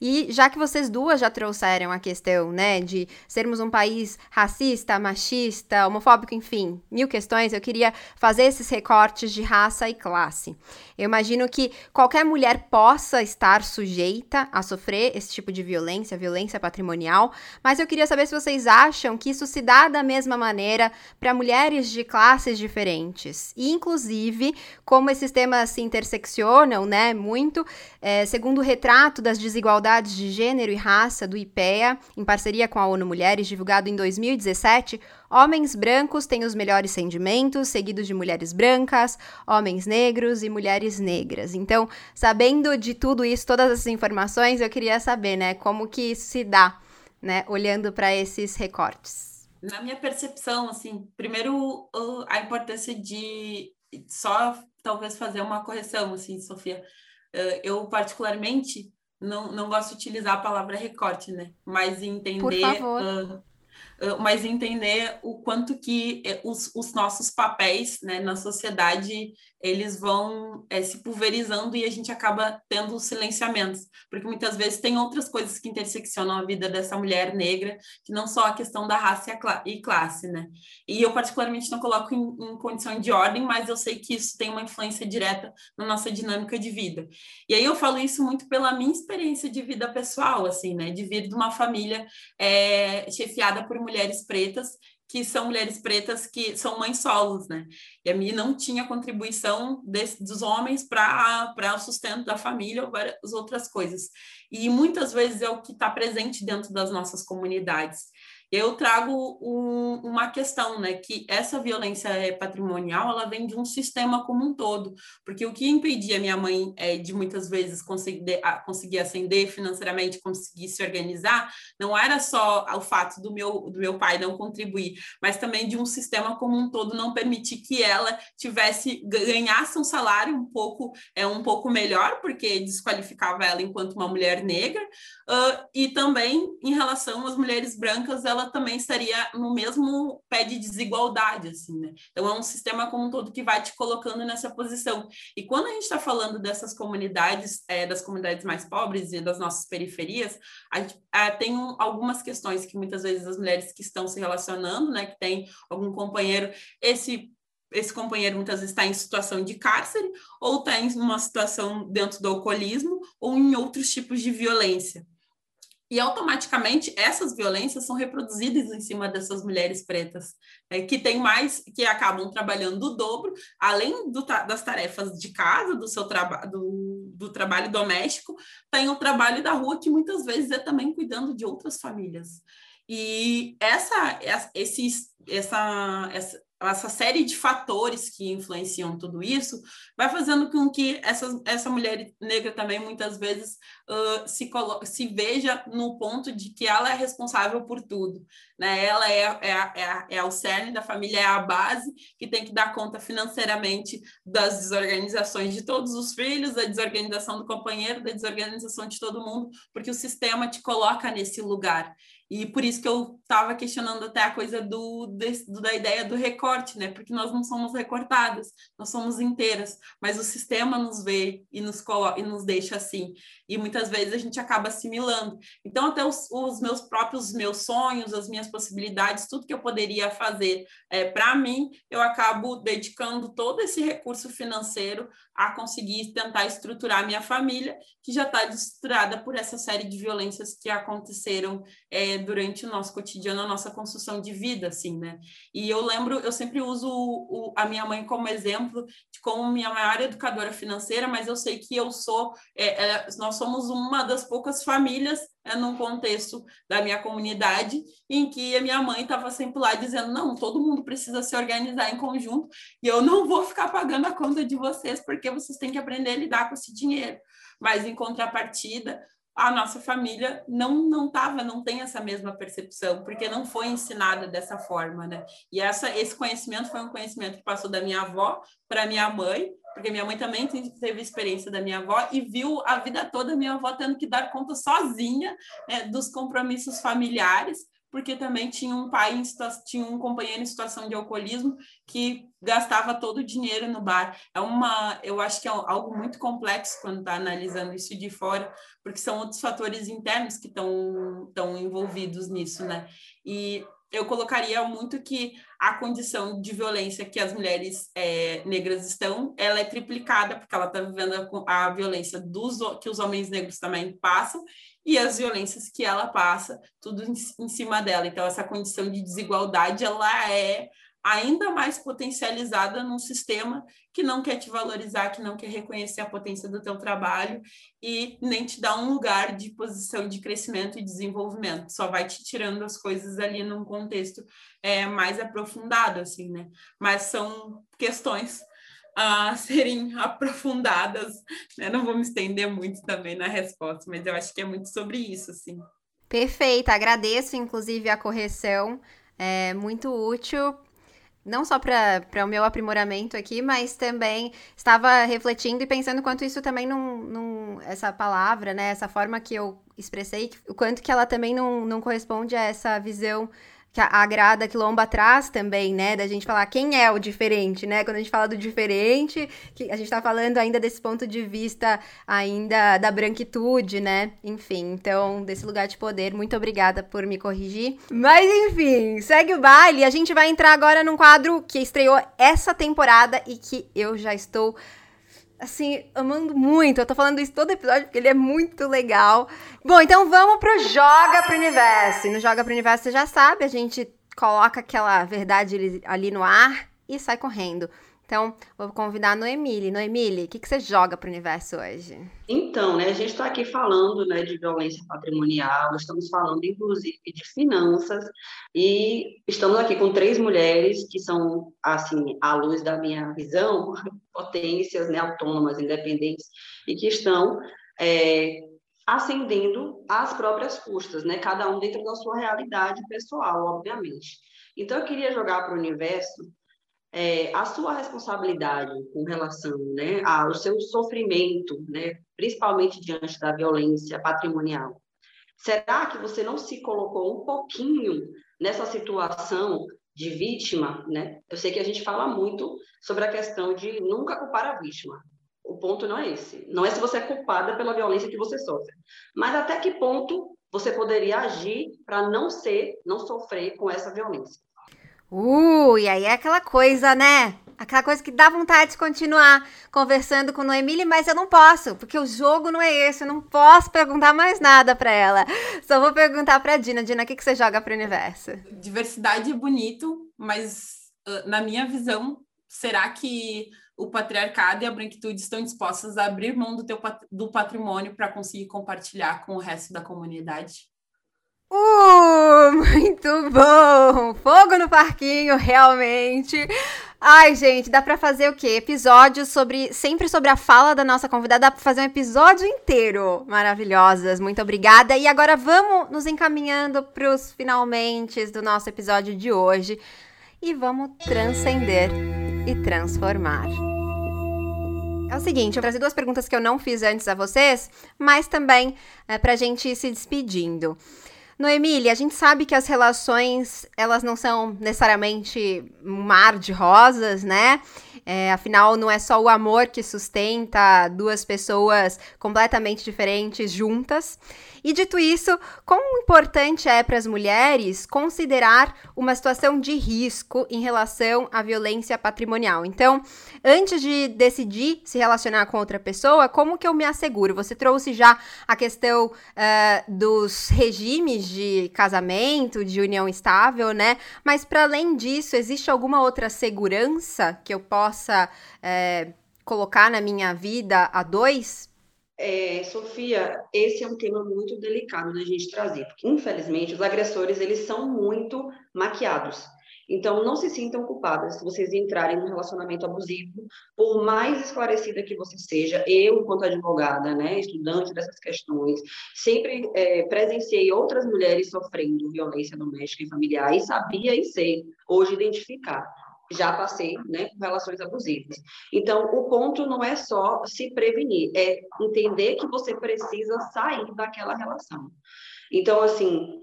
E já que vocês duas já trouxeram a questão, né, de sermos um país racista, machista, homofóbico, enfim, mil questões, eu queria fazer esses recortes de raça e classe. Eu imagino que qualquer mulher possa estar sujeita sujeita a sofrer esse tipo de violência, violência patrimonial, mas eu queria saber se vocês acham que isso se dá da mesma maneira para mulheres de classes diferentes. E, inclusive, como esses temas se interseccionam, né, muito, é, segundo o retrato das desigualdades de gênero e raça do IPEA, em parceria com a ONU Mulheres, divulgado em 2017, Homens brancos têm os melhores rendimentos, seguidos de mulheres brancas, homens negros e mulheres negras. Então, sabendo de tudo isso, todas essas informações, eu queria saber, né, como que isso se dá, né, olhando para esses recortes. Na minha percepção, assim, primeiro a importância de só talvez fazer uma correção, assim, Sofia. Eu particularmente não, não gosto de utilizar a palavra recorte, né? Mas entender. Mas entender o quanto que eh, os, os nossos papéis né, na sociedade eles vão é, se pulverizando e a gente acaba tendo silenciamentos, porque muitas vezes tem outras coisas que interseccionam a vida dessa mulher negra, que não só a questão da raça e, classe, né? E eu particularmente não coloco em, em condição de ordem, mas eu sei que isso tem uma influência direta na nossa dinâmica de vida. E aí eu falo isso muito pela minha experiência de vida pessoal, assim, né? De vir de uma família é, chefiada por mulheres pretas que são mulheres pretas que são mães solos, né? E a minha não tinha contribuição dos homens para o sustento da família ou várias outras coisas. E muitas vezes é o que está presente dentro das nossas comunidades eu trago um, uma questão, né, que essa violência patrimonial, ela vem de um sistema como um todo, porque o que impedia minha mãe é, de muitas vezes conseguir, conseguir ascender financeiramente, conseguir se organizar, não era só o fato do meu, do meu pai não contribuir, mas também de um sistema como um todo não permitir que ela tivesse, ganhasse um salário um pouco, é, um pouco melhor, porque desqualificava ela enquanto uma mulher negra, uh, e também em relação às mulheres brancas, ela também estaria no mesmo pé de desigualdade, assim, né? Então é um sistema como um todo que vai te colocando nessa posição. E quando a gente está falando dessas comunidades, é, das comunidades mais pobres e das nossas periferias, a gente é, tem um, algumas questões que muitas vezes as mulheres que estão se relacionando, né, que tem algum companheiro, esse esse companheiro muitas vezes está em situação de cárcere, ou está em uma situação dentro do alcoolismo, ou em outros tipos de violência. E automaticamente essas violências são reproduzidas em cima dessas mulheres pretas, é, que têm mais, que acabam trabalhando o dobro, além do, das tarefas de casa, do seu trabalho, do, do trabalho doméstico, tem o trabalho da rua, que muitas vezes é também cuidando de outras famílias. E essa, esse, essa, essa, essa série de fatores que influenciam tudo isso, vai fazendo com que essa, essa mulher negra também muitas vezes uh, se, se veja no ponto de que ela é responsável por tudo. Né? Ela é, é, é, é o cerne da família, é a base que tem que dar conta financeiramente das desorganizações de todos os filhos, da desorganização do companheiro, da desorganização de todo mundo, porque o sistema te coloca nesse lugar. E por isso que eu estava questionando até a coisa do, de, do, da ideia do recorte, né? Porque nós não somos recortadas, nós somos inteiras, mas o sistema nos vê e nos, e nos deixa assim. E muitas vezes a gente acaba assimilando. Então, até os, os meus próprios meus sonhos, as minhas possibilidades, tudo que eu poderia fazer é, para mim, eu acabo dedicando todo esse recurso financeiro a conseguir tentar estruturar minha família, que já está estruturada por essa série de violências que aconteceram é, durante o nosso cotidiano, a nossa construção de vida, assim, né? E eu lembro, eu sempre uso o, a minha mãe como exemplo de como minha maior educadora financeira, mas eu sei que eu sou, é, é, nós somos uma das poucas famílias é, num contexto da minha comunidade em que a minha mãe estava sempre lá dizendo não, todo mundo precisa se organizar em conjunto e eu não vou ficar pagando a conta de vocês porque vocês têm que aprender a lidar com esse dinheiro. Mas em contrapartida, a nossa família não não tava, não tem essa mesma percepção, porque não foi ensinada dessa forma, né? E essa esse conhecimento foi um conhecimento que passou da minha avó para minha mãe, porque minha mãe também teve experiência da minha avó e viu a vida toda minha avó tendo que dar conta sozinha né, dos compromissos familiares porque também tinha um pai, tinha um companheiro em situação de alcoolismo que gastava todo o dinheiro no bar. É uma, eu acho que é algo muito complexo quando está analisando isso de fora, porque são outros fatores internos que estão envolvidos nisso, né? E eu colocaria muito que a condição de violência que as mulheres é, negras estão, ela é triplicada, porque ela está vivendo a, a, violência dos, que os homens negros também passam, e as violências que ela passa, tudo em, cima dela. Então, essa condição de desigualdade, ela é ainda mais potencializada num sistema que não quer te valorizar, que não quer reconhecer a potência do teu trabalho e nem te dar um lugar de posição de crescimento e desenvolvimento. Só vai te tirando as coisas ali num contexto é, mais aprofundado, assim, né? Mas são questões a serem aprofundadas, né? Não vou me estender muito também na resposta, mas eu acho que é muito sobre isso, assim. Perfeito, agradeço inclusive a correção, é muito útil não só para o meu aprimoramento aqui, mas também estava refletindo e pensando quanto isso também não, não essa palavra, né, essa forma que eu expressei, o quanto que ela também não, não corresponde a essa visão que a, a Grada Quilomba traz também, né? Da gente falar quem é o diferente, né? Quando a gente fala do diferente, que a gente tá falando ainda desse ponto de vista ainda da branquitude, né? Enfim, então, desse lugar de poder, muito obrigada por me corrigir. Mas enfim, segue o baile. A gente vai entrar agora num quadro que estreou essa temporada e que eu já estou assim, amando muito. Eu tô falando isso todo episódio porque ele é muito legal. Bom, então vamos pro Joga pro Universo. E no Joga pro Universo, você já sabe, a gente coloca aquela verdade ali no ar e sai correndo. Então, vou convidar a Noemile. Noemile, o que, que você joga para o universo hoje? Então, né, a gente está aqui falando né, de violência patrimonial, estamos falando, inclusive, de finanças, e estamos aqui com três mulheres que são, assim, à luz da minha visão, potências né, autônomas, independentes, e que estão é, ascendendo às próprias custas, né, cada um dentro da sua realidade pessoal, obviamente. Então, eu queria jogar para o universo é, a sua responsabilidade com relação né, ao seu sofrimento, né, principalmente diante da violência patrimonial. Será que você não se colocou um pouquinho nessa situação de vítima? Né? Eu sei que a gente fala muito sobre a questão de nunca culpar a vítima. O ponto não é esse. Não é se você é culpada pela violência que você sofre, mas até que ponto você poderia agir para não ser, não sofrer com essa violência. Uh, e aí é aquela coisa, né? Aquela coisa que dá vontade de continuar conversando com Noemile, mas eu não posso, porque o jogo não é esse, eu não posso perguntar mais nada para ela. Só vou perguntar pra Dina. Dina, o que, que você joga pro universo? Diversidade é bonito, mas uh, na minha visão, será que o patriarcado e a branquitude estão dispostas a abrir mão do, teu, do patrimônio para conseguir compartilhar com o resto da comunidade? Uh, muito bom! Fogo no parquinho, realmente. Ai, gente, dá para fazer o quê? Episódios sobre sempre sobre a fala da nossa convidada, dá para fazer um episódio inteiro. Maravilhosas. Muito obrigada. E agora vamos nos encaminhando para os finalmente do nosso episódio de hoje e vamos transcender e transformar. É o seguinte, eu vou trazer duas perguntas que eu não fiz antes a vocês, mas também é, para a gente ir se despedindo. Noemília, a gente sabe que as relações, elas não são necessariamente um mar de rosas, né? É, afinal, não é só o amor que sustenta duas pessoas completamente diferentes juntas. E dito isso, quão importante é para as mulheres considerar uma situação de risco em relação à violência patrimonial? Então, antes de decidir se relacionar com outra pessoa, como que eu me asseguro? Você trouxe já a questão uh, dos regimes de casamento, de união estável, né? Mas para além disso, existe alguma outra segurança que eu possa colocar na minha vida a dois? É, Sofia, esse é um tema muito delicado da gente trazer, porque infelizmente os agressores eles são muito maquiados. Então, não se sintam culpadas se vocês entrarem num relacionamento abusivo, por mais esclarecida que você seja. Eu, enquanto advogada, né, estudante dessas questões, sempre é, presenciei outras mulheres sofrendo violência doméstica e familiar e sabia e sei hoje identificar já passei né, com relações abusivas. Então, o ponto não é só se prevenir, é entender que você precisa sair daquela relação. Então, assim,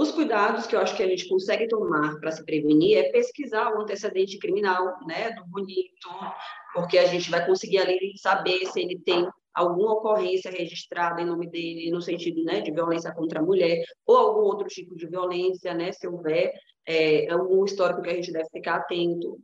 os cuidados que eu acho que a gente consegue tomar para se prevenir é pesquisar o antecedente criminal, né, do bonito, porque a gente vai conseguir ali saber se ele tem alguma ocorrência registrada em nome dele, no sentido né, de violência contra a mulher, ou algum outro tipo de violência, né, se houver, é, é um histórico que a gente deve ficar atento,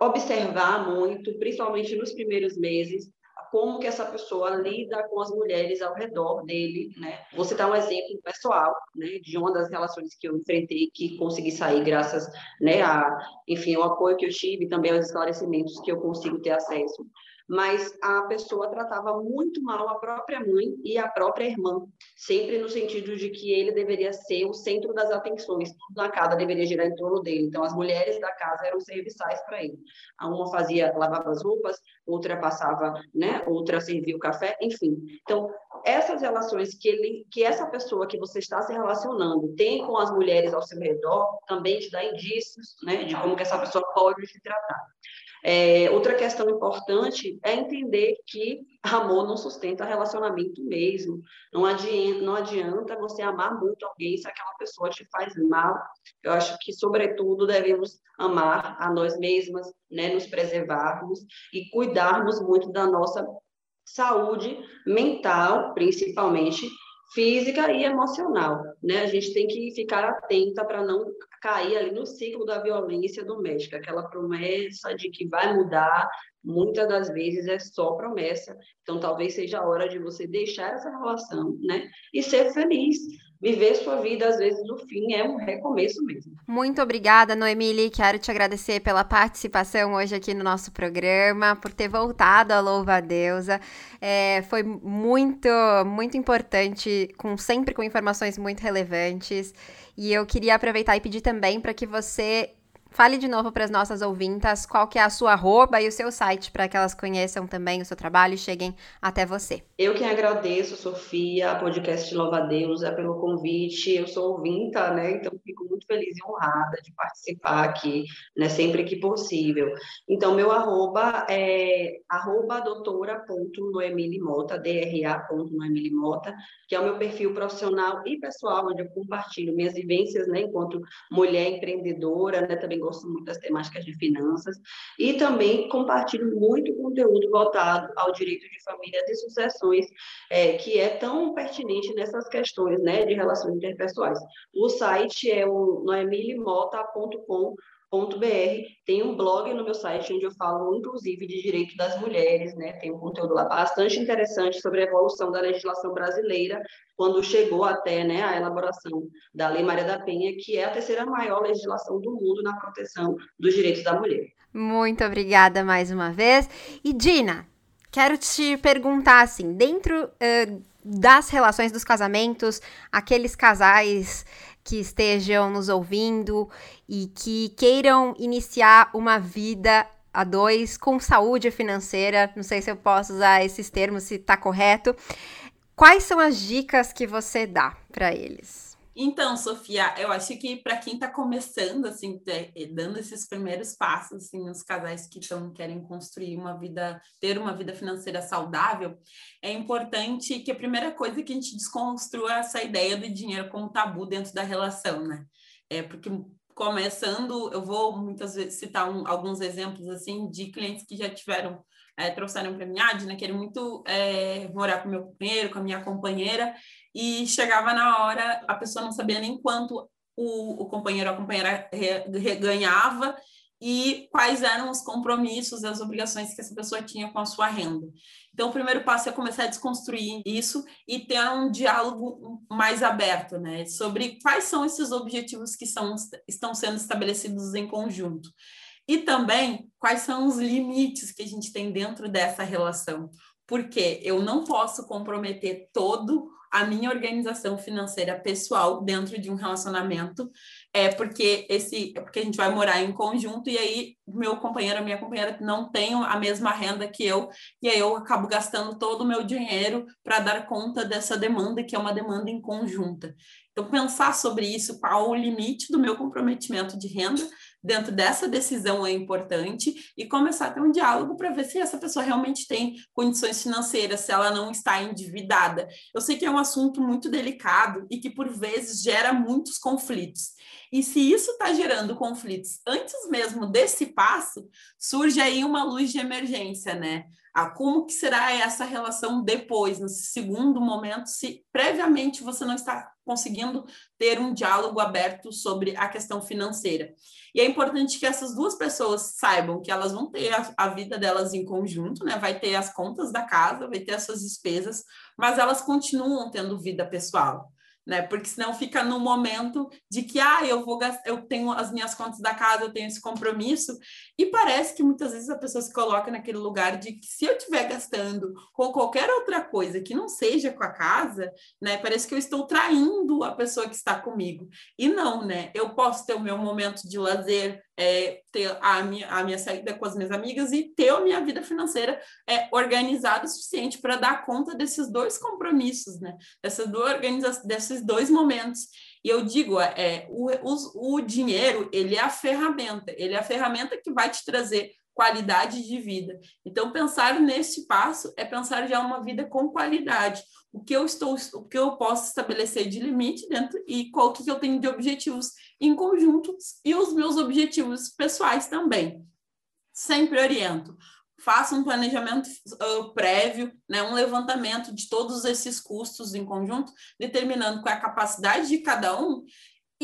observar muito, principalmente nos primeiros meses, como que essa pessoa lida com as mulheres ao redor dele, né? Vou citar um exemplo pessoal, né, de uma das relações que eu enfrentei que consegui sair graças, né, a, enfim, o apoio que eu tive, também aos esclarecimentos que eu consigo ter acesso mas a pessoa tratava muito mal a própria mãe e a própria irmã, sempre no sentido de que ele deveria ser o centro das atenções, tudo na casa deveria girar em torno dele. Então, as mulheres da casa eram serviçais para ele. Uma fazia, lavava as roupas, outra passava, né, outra servia o café, enfim. Então, essas relações que ele, que essa pessoa que você está se relacionando tem com as mulheres ao seu redor, também te dá indícios, né, de como que essa pessoa pode te tratar. É, outra questão importante é entender que amor não sustenta relacionamento mesmo. Não adianta, não adianta você amar muito alguém se aquela pessoa te faz mal. Eu acho que, sobretudo, devemos amar a nós mesmas, né, nos preservarmos e cuidarmos muito da nossa saúde mental, principalmente física e emocional, né? A gente tem que ficar atenta para não cair ali no ciclo da violência doméstica, aquela promessa de que vai mudar, muitas das vezes é só promessa. Então, talvez seja a hora de você deixar essa relação, né? E ser feliz. Viver sua vida, às vezes, no fim, é um recomeço mesmo. Muito obrigada, Noemile. Quero te agradecer pela participação hoje aqui no nosso programa, por ter voltado a Louva a Deusa. É, foi muito, muito importante, com sempre com informações muito relevantes. E eu queria aproveitar e pedir também para que você Fale de novo para as nossas ouvintas qual que é a sua arroba e o seu site para que elas conheçam também o seu trabalho e cheguem até você. Eu quem agradeço, Sofia, podcast Louva a Deus, é pelo convite. Eu sou ouvinta, né? Então fico muito feliz e honrada de participar aqui, né? Sempre que possível. Então, meu arroba é arroba doutora.noemilimota, dra.noemilimota, que é o meu perfil profissional e pessoal, onde eu compartilho minhas vivências, né? Enquanto mulher empreendedora, né? Também gosto muito das temáticas de finanças, e também compartilho muito conteúdo voltado ao direito de família e sucessões, é, que é tão pertinente nessas questões né, de relações interpessoais. O site é o noemilimota.com br Tem um blog no meu site onde eu falo, inclusive, de direito das mulheres, né? Tem um conteúdo lá bastante interessante sobre a evolução da legislação brasileira, quando chegou até né, a elaboração da Lei Maria da Penha, que é a terceira maior legislação do mundo na proteção dos direitos da mulher. Muito obrigada mais uma vez. E Dina, quero te perguntar assim, dentro uh, das relações dos casamentos, aqueles casais que estejam nos ouvindo e que queiram iniciar uma vida a dois com saúde financeira. Não sei se eu posso usar esses termos, se está correto. Quais são as dicas que você dá para eles? Então, Sofia, eu acho que para quem está começando, assim, dando esses primeiros passos, assim, os casais que tão, querem construir uma vida, ter uma vida financeira saudável, é importante que a primeira coisa é que a gente desconstrua essa ideia do dinheiro como tabu dentro da relação, né? É porque começando, eu vou muitas vezes citar um, alguns exemplos assim de clientes que já tiveram é, trouxeram para mim, ah, Dina, quero muito é, morar com meu companheiro, com a minha companheira, e chegava na hora, a pessoa não sabia nem quanto o, o companheiro ou a companheira ganhava e quais eram os compromissos, as obrigações que essa pessoa tinha com a sua renda. Então, o primeiro passo é começar a desconstruir isso e ter um diálogo mais aberto, né, sobre quais são esses objetivos que são, estão sendo estabelecidos em conjunto. E também quais são os limites que a gente tem dentro dessa relação. Porque eu não posso comprometer todo a minha organização financeira pessoal dentro de um relacionamento, é porque esse, é porque a gente vai morar em conjunto e aí meu companheiro, minha companheira não tem a mesma renda que eu, e aí eu acabo gastando todo o meu dinheiro para dar conta dessa demanda que é uma demanda em conjunta. Então pensar sobre isso, qual o limite do meu comprometimento de renda dentro dessa decisão é importante e começar a ter um diálogo para ver se essa pessoa realmente tem condições financeiras, se ela não está endividada. Eu sei que é um assunto muito delicado e que por vezes gera muitos conflitos. E se isso está gerando conflitos antes mesmo desse passo, surge aí uma luz de emergência, né? a como que será essa relação depois, nesse segundo momento, se previamente você não está conseguindo ter um diálogo aberto sobre a questão financeira. E é importante que essas duas pessoas saibam que elas vão ter a, a vida delas em conjunto, né? Vai ter as contas da casa, vai ter as suas despesas, mas elas continuam tendo vida pessoal né? Porque senão fica no momento de que ah, eu vou gastar, eu tenho as minhas contas da casa, eu tenho esse compromisso, e parece que muitas vezes a pessoa se coloca naquele lugar de que se eu estiver gastando com qualquer outra coisa que não seja com a casa, né? Parece que eu estou traindo a pessoa que está comigo. E não, né? Eu posso ter o meu momento de lazer, é, ter a minha, a minha saída com as minhas amigas e ter a minha vida financeira é, organizada o suficiente para dar conta desses dois compromissos, né? Dessas duas desses dois momentos. E eu digo, é, o, o, o dinheiro, ele é a ferramenta, ele é a ferramenta que vai te trazer qualidade de vida. Então, pensar neste passo é pensar já uma vida com qualidade. O que eu estou, o que eu posso estabelecer de limite dentro e qual que eu tenho de objetivos em conjunto e os meus objetivos pessoais também. Sempre oriento. Faça um planejamento uh, prévio, né, um levantamento de todos esses custos em conjunto, determinando qual é a capacidade de cada um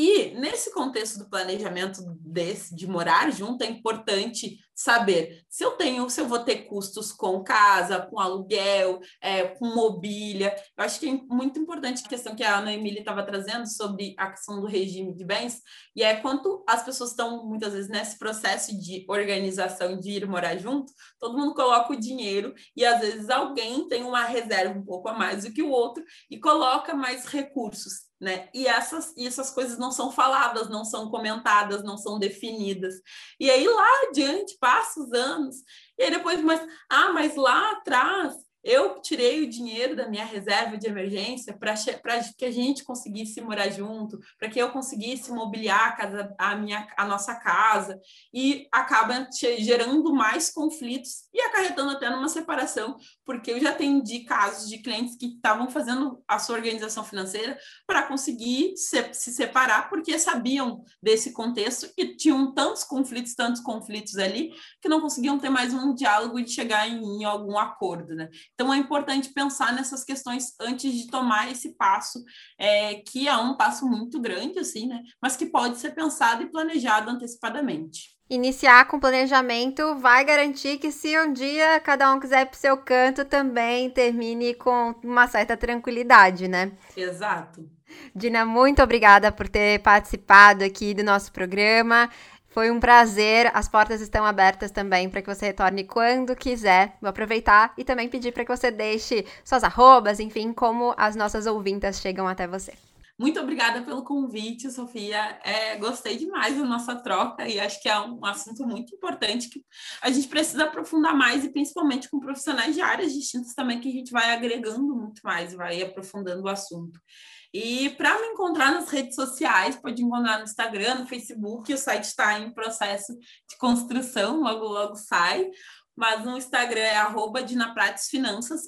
e nesse contexto do planejamento desse, de morar junto, é importante saber se eu tenho, se eu vou ter custos com casa, com aluguel, é, com mobília. Eu acho que é muito importante a questão que a Ana Emília estava trazendo sobre a questão do regime de bens, e é quanto as pessoas estão muitas vezes nesse processo de organização de ir morar junto, todo mundo coloca o dinheiro e às vezes alguém tem uma reserva um pouco a mais do que o outro e coloca mais recursos né? E essas, essas coisas não são faladas, não são comentadas, não são definidas. E aí lá adiante, passa os anos, e aí depois, mas, ah, mas lá atrás eu tirei o dinheiro da minha reserva de emergência para que a gente conseguisse morar junto, para que eu conseguisse mobiliar a, casa, a, minha, a nossa casa, e acaba gerando mais conflitos e acarretando até numa separação, porque eu já atendi casos de clientes que estavam fazendo a sua organização financeira para conseguir se, se separar, porque sabiam desse contexto e tinham tantos conflitos, tantos conflitos ali, que não conseguiam ter mais um diálogo e chegar em, em algum acordo, né? Então, é importante pensar nessas questões antes de tomar esse passo, é, que é um passo muito grande, assim, né? Mas que pode ser pensado e planejado antecipadamente. Iniciar com planejamento vai garantir que, se um dia cada um quiser ir para o seu canto, também termine com uma certa tranquilidade, né? Exato. Dina, muito obrigada por ter participado aqui do nosso programa. Foi um prazer. As portas estão abertas também para que você retorne quando quiser. Vou aproveitar e também pedir para que você deixe suas arrobas, enfim, como as nossas ouvintas chegam até você. Muito obrigada pelo convite, Sofia. É, gostei demais da nossa troca e acho que é um assunto muito importante que a gente precisa aprofundar mais e principalmente com profissionais de áreas distintas também que a gente vai agregando muito mais, vai aprofundando o assunto. E para me encontrar nas redes sociais, pode encontrar no Instagram, no Facebook, o site está em processo de construção, logo logo sai mas no Instagram é arroba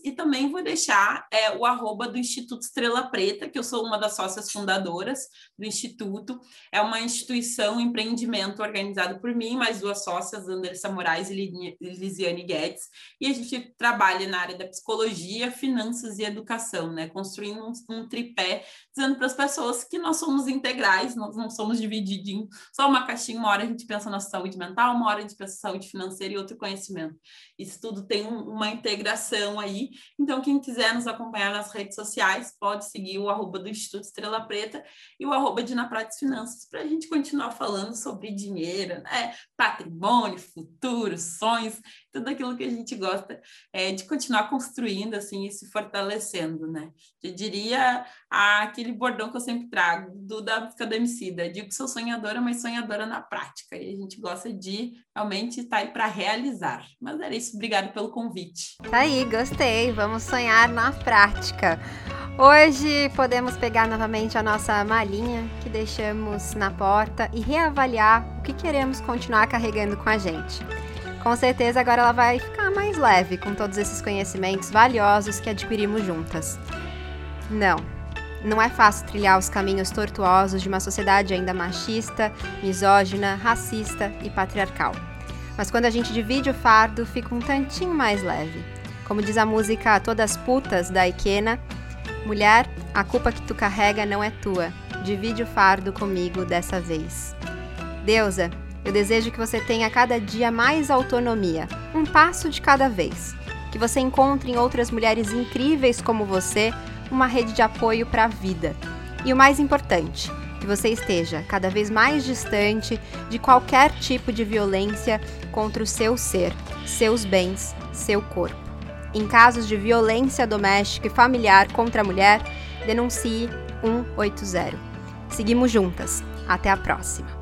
e também vou deixar é, o arroba do Instituto Estrela Preta, que eu sou uma das sócias fundadoras do Instituto. É uma instituição, um empreendimento organizado por mim, mais duas sócias, Andressa Moraes e Lisiane Guedes, e a gente trabalha na área da psicologia, finanças e educação, né? Construindo um, um tripé, dizendo para as pessoas que nós somos integrais, nós não somos divididos em só uma caixinha, uma hora a gente pensa na saúde mental, uma hora a gente pensa na saúde financeira e outro conhecimento. Isso tudo tem um, uma integração aí. Então, quem quiser nos acompanhar nas redes sociais, pode seguir o arroba do Instituto Estrela Preta e o arroba de Na Finanças, para a gente continuar falando sobre dinheiro, né? patrimônio, futuro, sonhos, tudo aquilo que a gente gosta é, de continuar construindo assim e se fortalecendo, né? Eu diria aquele bordão que eu sempre trago, do da música Emicida, digo que sou sonhadora, mas sonhadora na prática, e a gente gosta de realmente estar tá aí para realizar. Mas era isso, obrigado pelo convite. Tá aí, gostei, vamos sonhar na prática. Hoje podemos pegar novamente a nossa malinha que deixamos na porta e reavaliar o que queremos continuar carregando com a gente. Com certeza agora ela vai ficar mais leve com todos esses conhecimentos valiosos que adquirimos juntas. Não, não é fácil trilhar os caminhos tortuosos de uma sociedade ainda machista, misógina, racista e patriarcal. Mas quando a gente divide o fardo, fica um tantinho mais leve. Como diz a música Todas Putas da Ikena, mulher, a culpa que tu carrega não é tua. Divide o fardo comigo dessa vez. Deusa, eu desejo que você tenha cada dia mais autonomia, um passo de cada vez. Que você encontre em outras mulheres incríveis como você uma rede de apoio para a vida. E o mais importante, que você esteja cada vez mais distante de qualquer tipo de violência contra o seu ser, seus bens, seu corpo. Em casos de violência doméstica e familiar contra a mulher, denuncie 180. Seguimos juntas. Até a próxima.